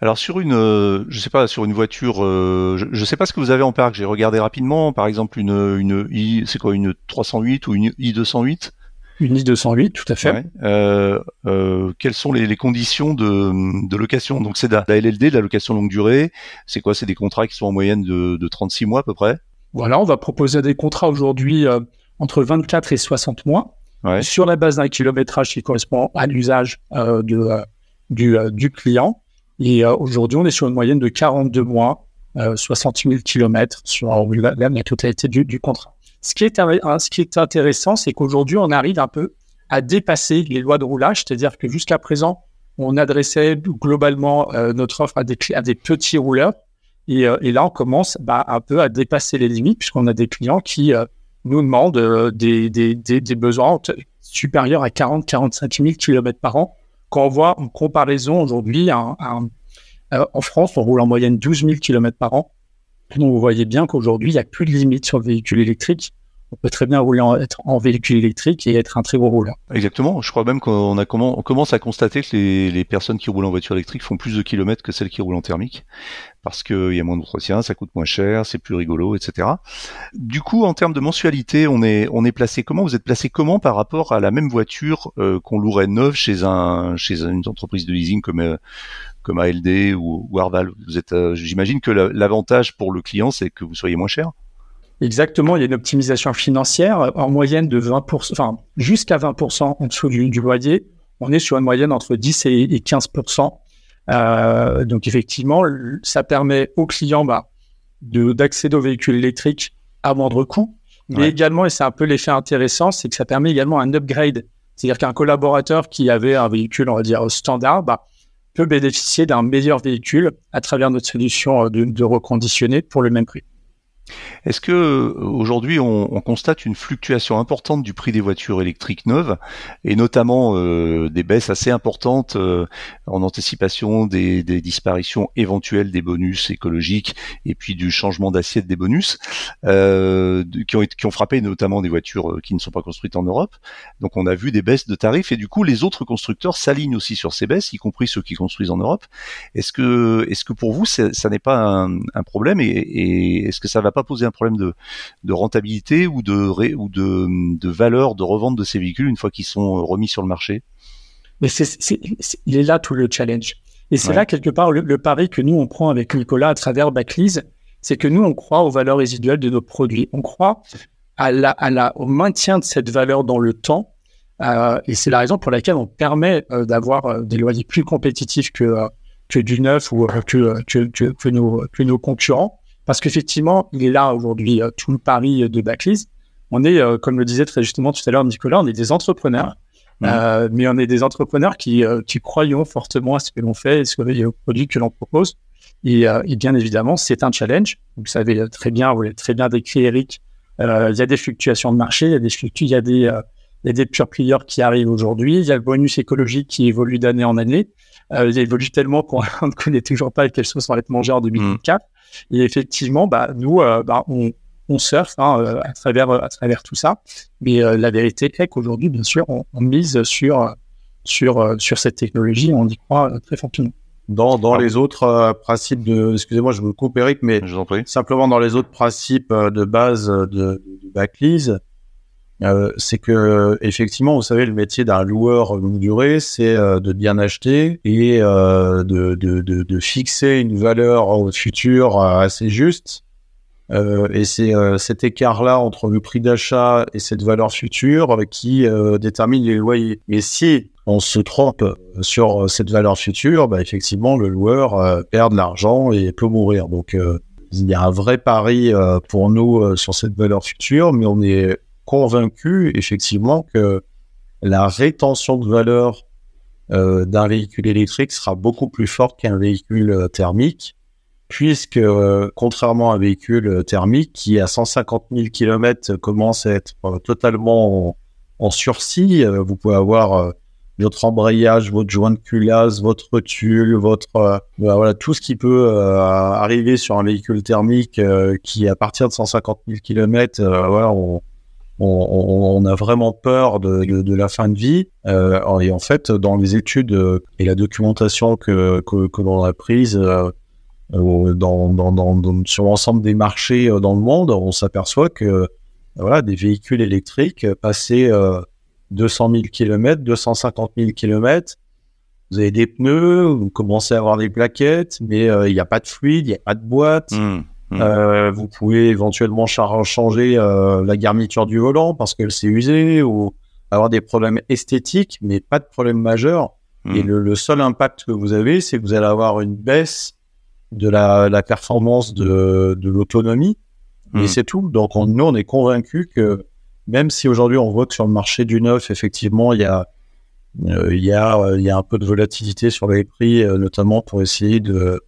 Alors sur une, euh, je sais pas, sur une voiture, euh, je, ne sais pas ce que vous avez en parc. J'ai regardé rapidement, par exemple une, une I, c'est quoi une 308 ou une I 208 Une I 208, tout à fait. Euh, quelles sont les, conditions de, location? Donc c'est de la LLD, de la location longue durée. C'est quoi? C'est des contrats qui sont en moyenne de, de 36 mois à peu près. Voilà, on va proposer des contrats aujourd'hui entre 24 et 60 mois sur la base d'un kilométrage qui correspond à l'usage euh, de, euh, du, euh, du, client. Et aujourd'hui, on est sur une moyenne de 42 mois, 60 000 kilomètres sur la, la, totalité du, du, contrat. Ce qui est, ce qui est intéressant, c'est qu'aujourd'hui, on arrive un peu à dépasser les lois de roulage, c'est-à-dire que jusqu'à présent, on adressait globalement notre offre à des, à des petits rouleurs. Et, et là, on commence bah, un peu à dépasser les limites, puisqu'on a des clients qui nous demande euh, des, besoins supérieurs à 40-45 000 km par an. Quand on voit en comparaison aujourd'hui, euh, en France, on roule en moyenne 12 000 km par an. Donc vous voyez bien qu'aujourd'hui, il n'y a plus de limite sur le véhicule électrique on peut très bien rouler en, être en véhicule électrique et être un très gros rouleur. Exactement. Je crois même qu'on commence à constater que les, personnes qui roulent en voiture électrique font plus de kilomètres que celles qui roulent en thermique parce qu'il y a moins d'entretien, ça coûte moins cher, c'est plus rigolo, etc. Du coup, en termes de mensualité, on est placé comment? Vous êtes placé comment par rapport à la même voiture euh, qu'on louerait neuve chez un chez une entreprise de leasing comme euh, comme ALD ou, ou Arval? Euh, j'imagine que l'avantage pour le client, c'est que vous soyez moins cher. Exactement, il y a une optimisation financière en moyenne de 20%, enfin jusqu'à 20% en dessous du, loyer. On est sur une moyenne entre 10 et, 15%. Euh, donc effectivement, ça permet aux clients bah, d'accéder aux véhicules électriques à moindre coût, mais également, et c'est un peu l'effet intéressant, c'est que ça permet également un upgrade. C'est-à-dire qu'un collaborateur qui avait un véhicule, on va dire, standard, bah, peut bénéficier d'un meilleur véhicule à travers notre solution de, de reconditionner pour le même prix. Est-ce que euh, aujourd'hui on, on, constate une fluctuation importante du prix des voitures électriques neuves et notamment euh, des baisses assez importantes euh, en anticipation des, disparitions éventuelles des bonus écologiques et puis du changement d'assiette des bonus qui, ont, frappé notamment des voitures qui ne sont pas construites en Europe. Donc on a vu des baisses de tarifs et du coup les autres constructeurs s'alignent aussi sur ces baisses, y compris ceux qui construisent en Europe. Est-ce que, pour vous ça n'est pas un, problème et, et est-ce que ça va pas poser un problème de, de rentabilité ou de ou de, de valeur de revente de ces véhicules une fois qu'ils sont remis sur le marché? Mais c'est, il est là tout le challenge. Et c'est là quelque part le, pari que nous on prend avec Nicolas à travers Backlease, c'est que nous on croit aux valeurs résiduelles de nos produits. On croit à la, à la, au maintien de cette valeur dans le temps. Euh, et c'est la raison pour laquelle on permet euh, d'avoir euh, des loyers plus compétitifs que, euh, que du neuf ou que, que, que, que, nos, que nos concurrents. Parce qu'effectivement, il est là aujourd'hui euh, tout le pari de Backlist. On est, euh, comme le disait très justement tout à l'heure Nicolas, on est des entrepreneurs. Euh, mais on est des entrepreneurs qui, qui croyons fortement à ce que l'on fait et ce que, aux produits que l'on propose. Et, et, bien évidemment, c'est un challenge. Vous savez très bien, vous l'avez très bien décrit, Eric, il y a des fluctuations de marché, il y a des il y a des il y a des pure players qui arrivent aujourd'hui. Il y a le bonus écologique qui évolue d'année en année. Euh, il évolue tellement qu'on ne connaît toujours pas quelle sauce va être mangée en 2024. Mm. Et effectivement, bah, nous, euh, bah, on, on surfe hein, euh, à, travers, à travers tout ça. Mais euh, la vérité est qu'aujourd'hui, bien sûr, on, on, mise sur, sur, sur cette technologie. On y croit très fortement. Dans, dans les autres principes de, excusez-moi, je me coupe Eric, mais simplement dans les autres principes de base de, de Backlease, euh, c'est que effectivement, vous savez, le métier d'un loueur longue durée, c'est euh, de bien acheter et euh, de, fixer une valeur au futur assez juste. et c'est cet écart-là entre le prix d'achat et cette valeur future qui détermine les loyers. Et si on se trompe sur cette valeur future, bah, effectivement, le loueur perd de l'argent et peut mourir. Donc, il y a un vrai pari pour nous sur cette valeur future, mais on est convaincu effectivement que la rétention de valeur euh, d'un véhicule électrique sera beaucoup plus forte qu'un véhicule euh, thermique, puisque euh, contrairement à un véhicule thermique qui à 150 000 km commence à être totalement en, sursis, vous pouvez avoir votre embrayage, votre joint de culasse, votre tulle, votre bah, voilà tout ce qui peut arriver sur un véhicule thermique qui à partir de 150 000 km, on, on, a vraiment peur de, la fin de vie. Euh, et en fait, dans les études euh, et la documentation que, que, l'on a prise euh, sur l'ensemble des marchés dans le monde, on s'aperçoit que voilà, des véhicules électriques passés 200 000 km, 250 000 km, vous avez des pneus, vous commencez à avoir des plaquettes, mais il n'y a pas de fluide, il n'y a pas de boîte. Mmh. Mmh. Euh, vous pouvez éventuellement changer euh, la garniture du volant parce qu'elle s'est usée ou avoir des problèmes esthétiques, mais pas de problème majeur. Mmh. Et le, seul impact que vous avez, c'est que vous allez avoir une baisse de la, la performance de, de l'autonomie. Et mmh. c'est tout. Donc on, nous, on est convaincus que même si aujourd'hui on voit que sur le marché du neuf, effectivement, il y a euh, il y a il y a un peu de volatilité sur les prix, notamment pour essayer de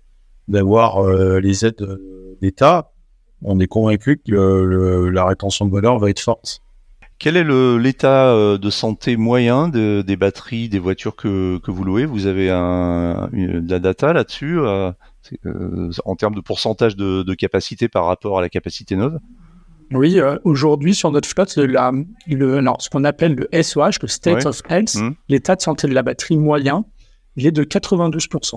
d'avoir les aides d'État, on est convaincu que la rétention de valeur va être forte. Quel est l'état euh, de santé moyen des batteries des voitures que, vous louez? Vous avez un, de la data là-dessus euh, euh, en termes de pourcentage de, capacité par rapport à la capacité neuve? Oui, aujourd'hui sur notre flotte, ce qu'on appelle le SOH, le State of Health, mmh. l'état de santé de la batterie moyen, il est de 92%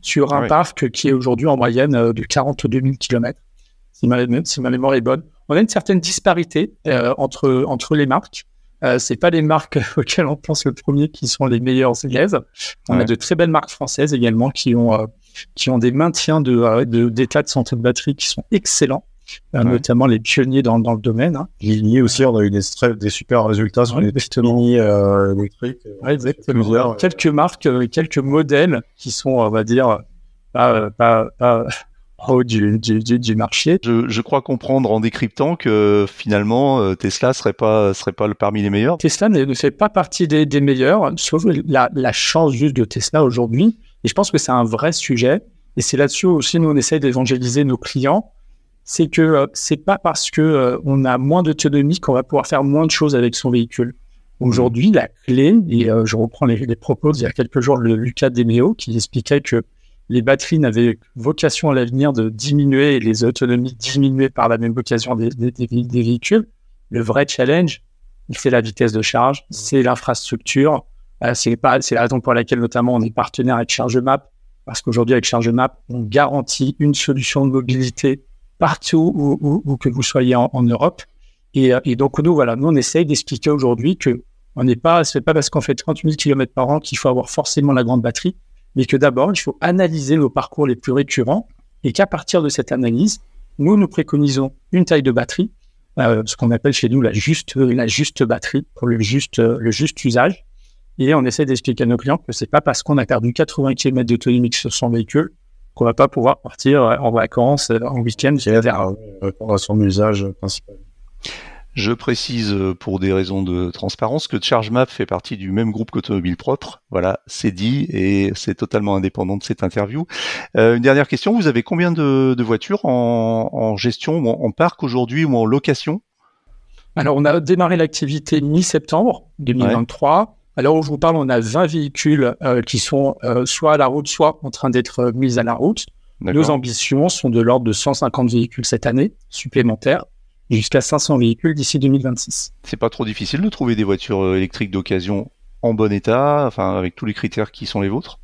sur un parc qui est aujourd'hui en moyenne euh, de 42 000 km, si ma, si ma mémoire est bonne. On a une certaine disparité euh, entre, entre les marques. Euh, c'est pas les marques auxquelles on pense le premier qui sont les meilleures élèves. On a de très belles marques françaises également qui ont, euh, qui ont des maintiens de, d'état de, santé de batterie qui sont excellents. Notamment les pionniers dans, dans le domaine. Hein. Ligny aussi, on a eu des, des super résultats sur les petites euh, électriques. exactement. Quelques marques, quelques modèles qui sont, on va dire, pas, pas, pas haut du, du, du, marché. Je, je, crois comprendre en décryptant que finalement Tesla serait pas serait pas parmi les meilleurs. Tesla ne, fait pas partie des, des meilleurs, sauf la, la chance juste de Tesla aujourd'hui. Et je pense que c'est un vrai sujet. Et c'est là-dessus aussi nous on essaye d'évangéliser nos clients c'est que euh, c'est pas parce que euh, on a moins d'autonomie qu'on va pouvoir faire moins de choses avec son véhicule. Aujourd'hui, la clé, et euh, je reprends les, propos d'il y a quelques jours de Lucas Demeo qui expliquait que les batteries n'avaient vocation à l'avenir de diminuer et les autonomies diminuer par la même occasion des, véhicules. Le vrai challenge, c'est la vitesse de charge, c'est l'infrastructure. c'est pas, c'est la raison pour laquelle notamment on est partenaire avec ChargeMap parce qu'aujourd'hui avec ChargeMap, on garantit une solution de mobilité partout où, que vous soyez en, Europe. Et, euh, et, donc, nous, voilà, nous, on essaye d'expliquer aujourd'hui que on n'est pas, c'est pas parce qu'on fait 30 000 km par an qu'il faut avoir forcément la grande batterie, mais que d'abord, il faut analyser nos parcours les plus récurrents et qu'à partir de cette analyse, nous, nous préconisons une taille de batterie, euh, ce qu'on appelle chez nous la juste, la juste batterie pour le juste, le juste usage. Et on essaie d'expliquer à nos clients que c'est pas parce qu'on a perdu 80 km d'autonomie sur son véhicule qu'on va pas pouvoir partir euh, en vacances, euh, en week-end, vers répondre à son usage principal. Je précise euh, pour des raisons de transparence que ChargeMap fait partie du même groupe qu'Automobile Propre. Voilà, c'est dit et c'est totalement indépendant de cette interview. une dernière question, vous avez combien de, voitures en, gestion ou en, parc aujourd'hui ou en location? Alors, on a démarré l'activité mi-septembre 2023. Alors, où je vous parle, on a 20 véhicules euh, qui sont euh, soit à la route, soit en train d'être mis à la route. Nos ambitions sont de l'ordre de 150 véhicules cette année, supplémentaires, jusqu'à 500 véhicules d'ici 2026. C'est pas trop difficile de trouver des voitures électriques d'occasion en bon état, enfin, avec tous les critères qui sont les vôtres?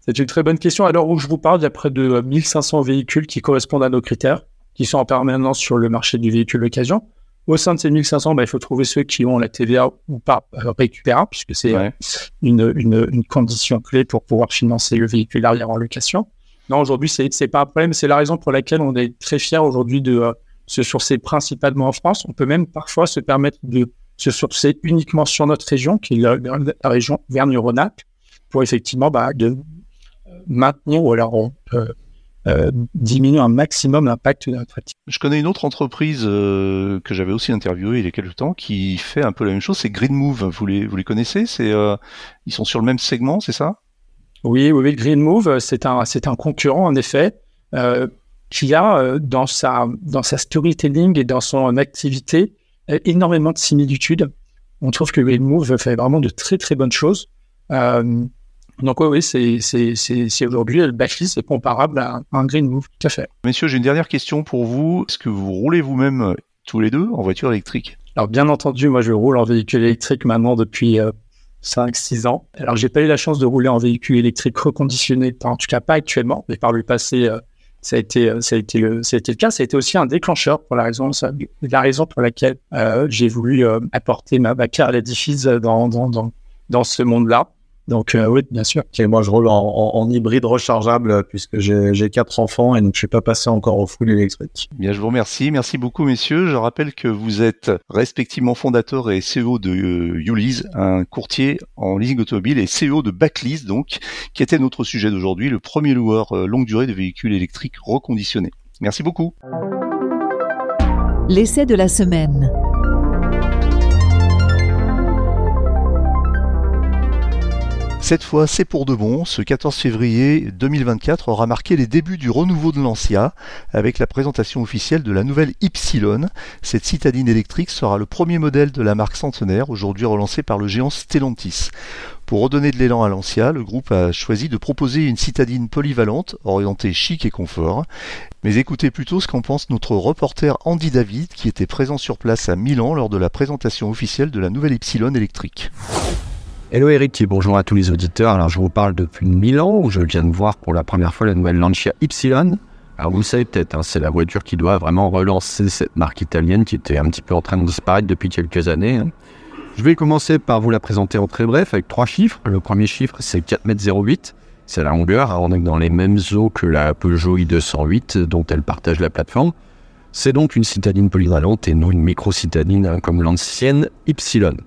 C'est une très bonne question. Alors, où je vous parle, il y a près de 1500 véhicules qui correspondent à nos critères, qui sont en permanence sur le marché du véhicule d'occasion. Au sein de ces 1500, bah, il faut trouver ceux qui ont la TVA ou pas euh, récupérable, puisque c'est une, une, une, condition clé pour pouvoir financer le véhicule arrière en location. Non, aujourd'hui, c'est c'est pas un problème. C'est la raison pour laquelle on est très fier aujourd'hui de euh, se sourcer principalement en France. On peut même parfois se permettre de se sourcer uniquement sur notre région, qui est la, région Vergne-Rhône-Alpes, pour effectivement bah, de maintenir ou alors euh, euh, diminuer un maximum l'impact de notre activité. Je connais une autre entreprise euh, que j'avais aussi interviewée il y a quelques temps qui fait un peu la même chose, c'est Green Move. Vous les, vous les connaissez? C'est euh, Ils sont sur le même segment, c'est ça? Oui, oui, Green Move, c'est un, c'est un concurrent en effet qui a dans sa, dans sa storytelling et dans son activité énormément de similitudes. On trouve que Green Move fait vraiment de très très bonnes choses. Euh, donc oui, oui c'est aujourd'hui le backlist est comparable à un green move, tout à fait. Messieurs, j'ai une dernière question pour vous. Est-ce que vous roulez vous-même euh, tous les deux en voiture électrique? Alors bien entendu, moi je roule en véhicule électrique maintenant depuis 5-6 euh, ans. Alors j'ai pas eu la chance de rouler en véhicule électrique reconditionné, en tout cas pas actuellement, mais par le passé, euh, ça a été, ça a été le, ça a été le cas. Ça a été aussi un déclencheur pour la raison, la raison pour laquelle j'ai voulu apporter ma, ma à l'édifice dans, dans, dans, dans ce monde-là. Donc euh, oui, bien sûr. Et moi, je roule en, hybride rechargeable puisque j'ai quatre enfants et donc je suis pas passé encore au full électrique. Bien, je vous remercie. Merci beaucoup, messieurs. Je rappelle que vous êtes respectivement fondateur et CEO de euh, un courtier en leasing automobile et CEO de Backlease, donc, qui était notre sujet d'aujourd'hui, le premier loueur euh, longue durée de véhicules électriques reconditionnés. Merci beaucoup. L'essai de la semaine. Cette fois, c'est pour de bon. Ce 14 février 2024 aura marqué les débuts du renouveau de Lancia avec la présentation officielle de la nouvelle Ypsilon. Cette citadine électrique sera le premier modèle de la marque centenaire, aujourd'hui relancée par le géant Stellantis. Pour redonner de l'élan à Lancia, le groupe a choisi de proposer une citadine polyvalente, orientée chic et confort. Mais écoutez plutôt ce qu'en pense notre reporter Andy David, qui était présent sur place à Milan lors de la présentation officielle de la nouvelle Ypsilon électrique. Hello Eric et bonjour à tous les auditeurs. Alors je vous parle depuis Milan où je viens de voir pour la première fois la nouvelle Lancia Ypsilon. Alors vous le savez peut-être, hein, c'est la voiture qui doit vraiment relancer cette marque italienne qui était un petit peu en train de disparaître depuis quelques années. Hein. Je vais commencer par vous la présenter en très bref avec trois chiffres. Le premier chiffre c'est 4,08 m, c'est la longueur. on est dans les mêmes eaux que la Peugeot i208 dont elle partage la plateforme. C'est donc une citadine polyvalente et non une micro-citadine hein, comme l'ancienne Ypsilon.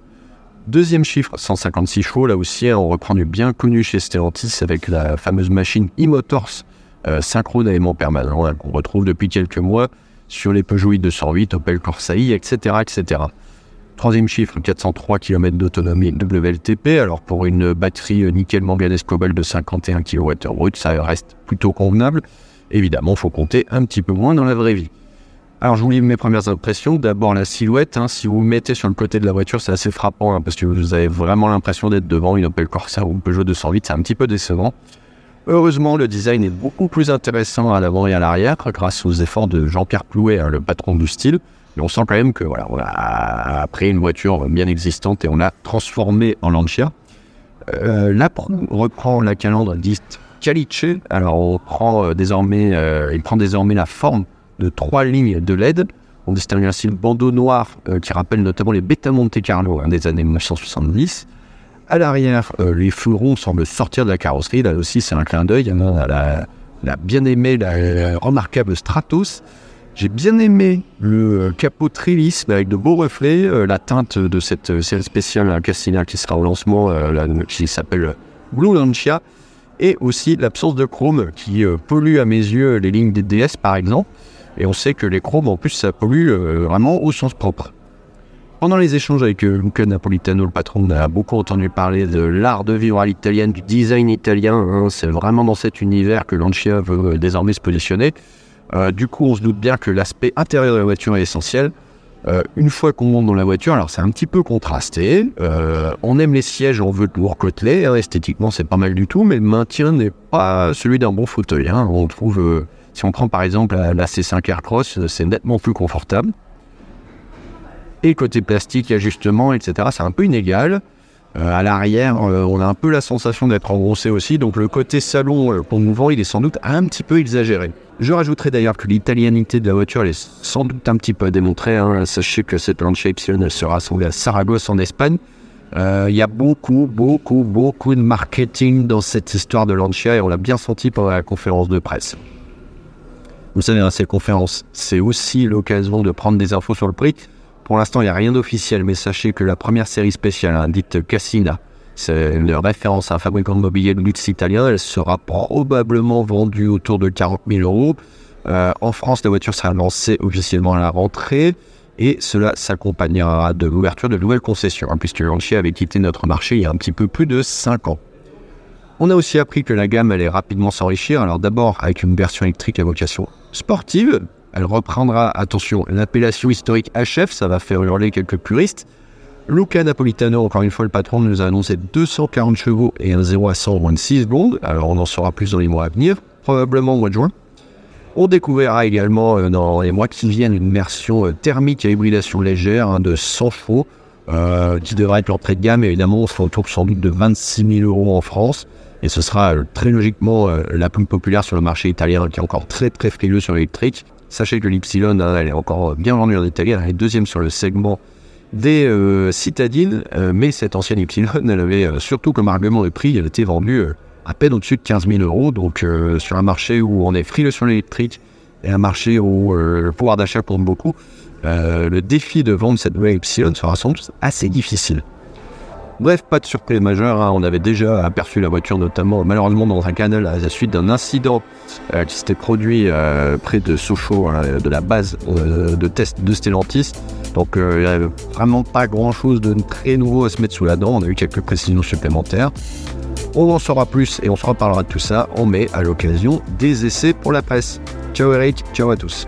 Deuxième chiffre, 156 chevaux, là aussi on reprend du bien connu chez Stellantis avec la fameuse machine e-motors euh, synchrone permanent hein, qu'on retrouve depuis quelques mois sur les Peugeot i208, Opel Corsa etc., etc. Troisième chiffre, 403 km d'autonomie WLTP. Alors pour une batterie euh, nickel manganèse cobalt de 51 kWh ça reste plutôt convenable. Évidemment, il faut compter un petit peu moins dans la vraie vie. Alors, je vous lis mes premières impressions. D'abord, la silhouette. Hein. si vous vous mettez sur le côté de la voiture, c'est assez frappant hein, parce que vous avez vraiment l'impression d'être devant une Opel Corsa ou une Peugeot 208. C'est un petit peu décevant. Heureusement, le design est beaucoup plus intéressant à l'avant et à l'arrière grâce aux efforts de Jean-Pierre Plouet, hein, le patron du style. Mais on sent quand même que voilà, on a pris une voiture bien existante et on l'a transformée en Lancia. Euh, là, reprend la calandre dite Calice. Alors, on prend euh, désormais, euh, il prend désormais la forme de trois lignes de LED. On distingue ainsi le bandeau noir euh, qui rappelle notamment les Beta Monte Carlo hein, des années 1970. À l'arrière, euh, les fleurons semblent sortir de la carrosserie. Là aussi, c'est un clin d'œil hein, à la, bien aimée, la, remarquable Stratos. J'ai bien aimé le euh, capot Trillis avec de beaux reflets, la teinte de cette série spéciale Castilla qui sera au lancement, qui s'appelle Blue Lancia, et aussi l'absence de chrome qui pollue à mes yeux les lignes des DS par exemple. Et on sait que les chromes, en plus, ça pollue euh, vraiment au sens propre. Pendant les échanges avec euh, Luca Napolitano, le patron, on a beaucoup entendu parler de l'art de vivre à l'italienne, du design italien. Hein. C'est vraiment dans cet univers que Lancia veut euh, désormais se positionner. du coup, on se doute bien que l'aspect intérieur de la voiture est essentiel. Euh, une fois qu'on monte dans la voiture, alors c'est un petit peu contrasté. Euh, on aime les sièges, on veut lourd côtelé. Hein, esthétiquement, c'est pas mal du tout, mais le maintien n'est pas celui d'un bon fauteuil. Hein. On trouve, euh, si on prend par exemple la, la C5 Aircross, c'est nettement plus confortable. Et côté plastique, ajustement, etc., c'est un peu inégal. Euh, à l'arrière, euh, on a un peu la sensation d'être engrossé aussi, donc le côté salon euh, nous vend, il est sans doute un petit peu exagéré. Je rajouterai d'ailleurs que l'italianité de la voiture, elle est sans doute un petit peu démontrée. Hein. Sachez que cette Lancia Ypsilon, elle sera assemblée à Saragosse en Espagne. Il y a beaucoup, beaucoup, beaucoup de marketing dans cette histoire de Lancia et on l'a bien senti pendant la conférence de presse. Vous savez, hein, cette conférence, c'est aussi l'occasion de prendre des infos sur le prix. Pour l'instant, il n'y a rien d'officiel, mais sachez que la première série spéciale, hein, dite Cassina, c'est une référence à un fabricant de mobilier de luxe italien. Elle sera probablement vendue autour de 40 000 euros. Euh, en France, la voiture sera lancée officiellement à la rentrée et cela s'accompagnera de l'ouverture de nouvelles concessions, hein, puisque Lancia avait quitté notre marché il y a un petit peu plus de 5 ans. On a aussi appris que la gamme allait rapidement s'enrichir, alors d'abord avec une version électrique à vocation sportive, elle reprendra, attention, l'appellation historique HF, ça va faire hurler quelques puristes. Luca Napolitano, encore une fois, le patron nous a annoncé 240 chevaux et un 0 à 100 en moins de 6 secondes. Alors on en saura plus dans les mois à venir, probablement au mois de juin. On découvrira également euh, dans les mois qui viennent une version euh, thermique à hybridation légère hein, de 100 chevaux euh, qui devrait être l'entrée de gamme. Évidemment, on sera autour sans doute de 26 000 euros en France. Et ce sera très logiquement la plus populaire sur le marché italien qui est encore très très frileux sur l'électrique. Sachez que l'Ypsilon, hein, elle est encore bien vendue en Italie, elle est deuxième sur le segment des euh, citadines, euh, mais cette ancienne Ypsilon, elle avait euh, surtout comme argument de prix, elle était vendue à peine au-dessus de 15 000 euros, donc sur un marché où on est frileux sur l'électrique et un marché où le pouvoir d'achat compte beaucoup, le défi de vendre cette nouvelle Ypsilon sera sans doute assez difficile. Bref, pas de surprise majeure. Hein. On avait déjà aperçu la voiture, notamment malheureusement dans un canal à la suite d'un incident euh, qui s'était produit euh, près de Sochaux, hein, de la base euh, de test de Stellantis. Donc il n'y avait vraiment pas grand chose de très nouveau à se mettre sous la dent. On a eu quelques précisions supplémentaires. On en saura plus et on se reparlera de tout ça en mai à l'occasion des essais pour la presse. Ciao Eric, ciao à tous.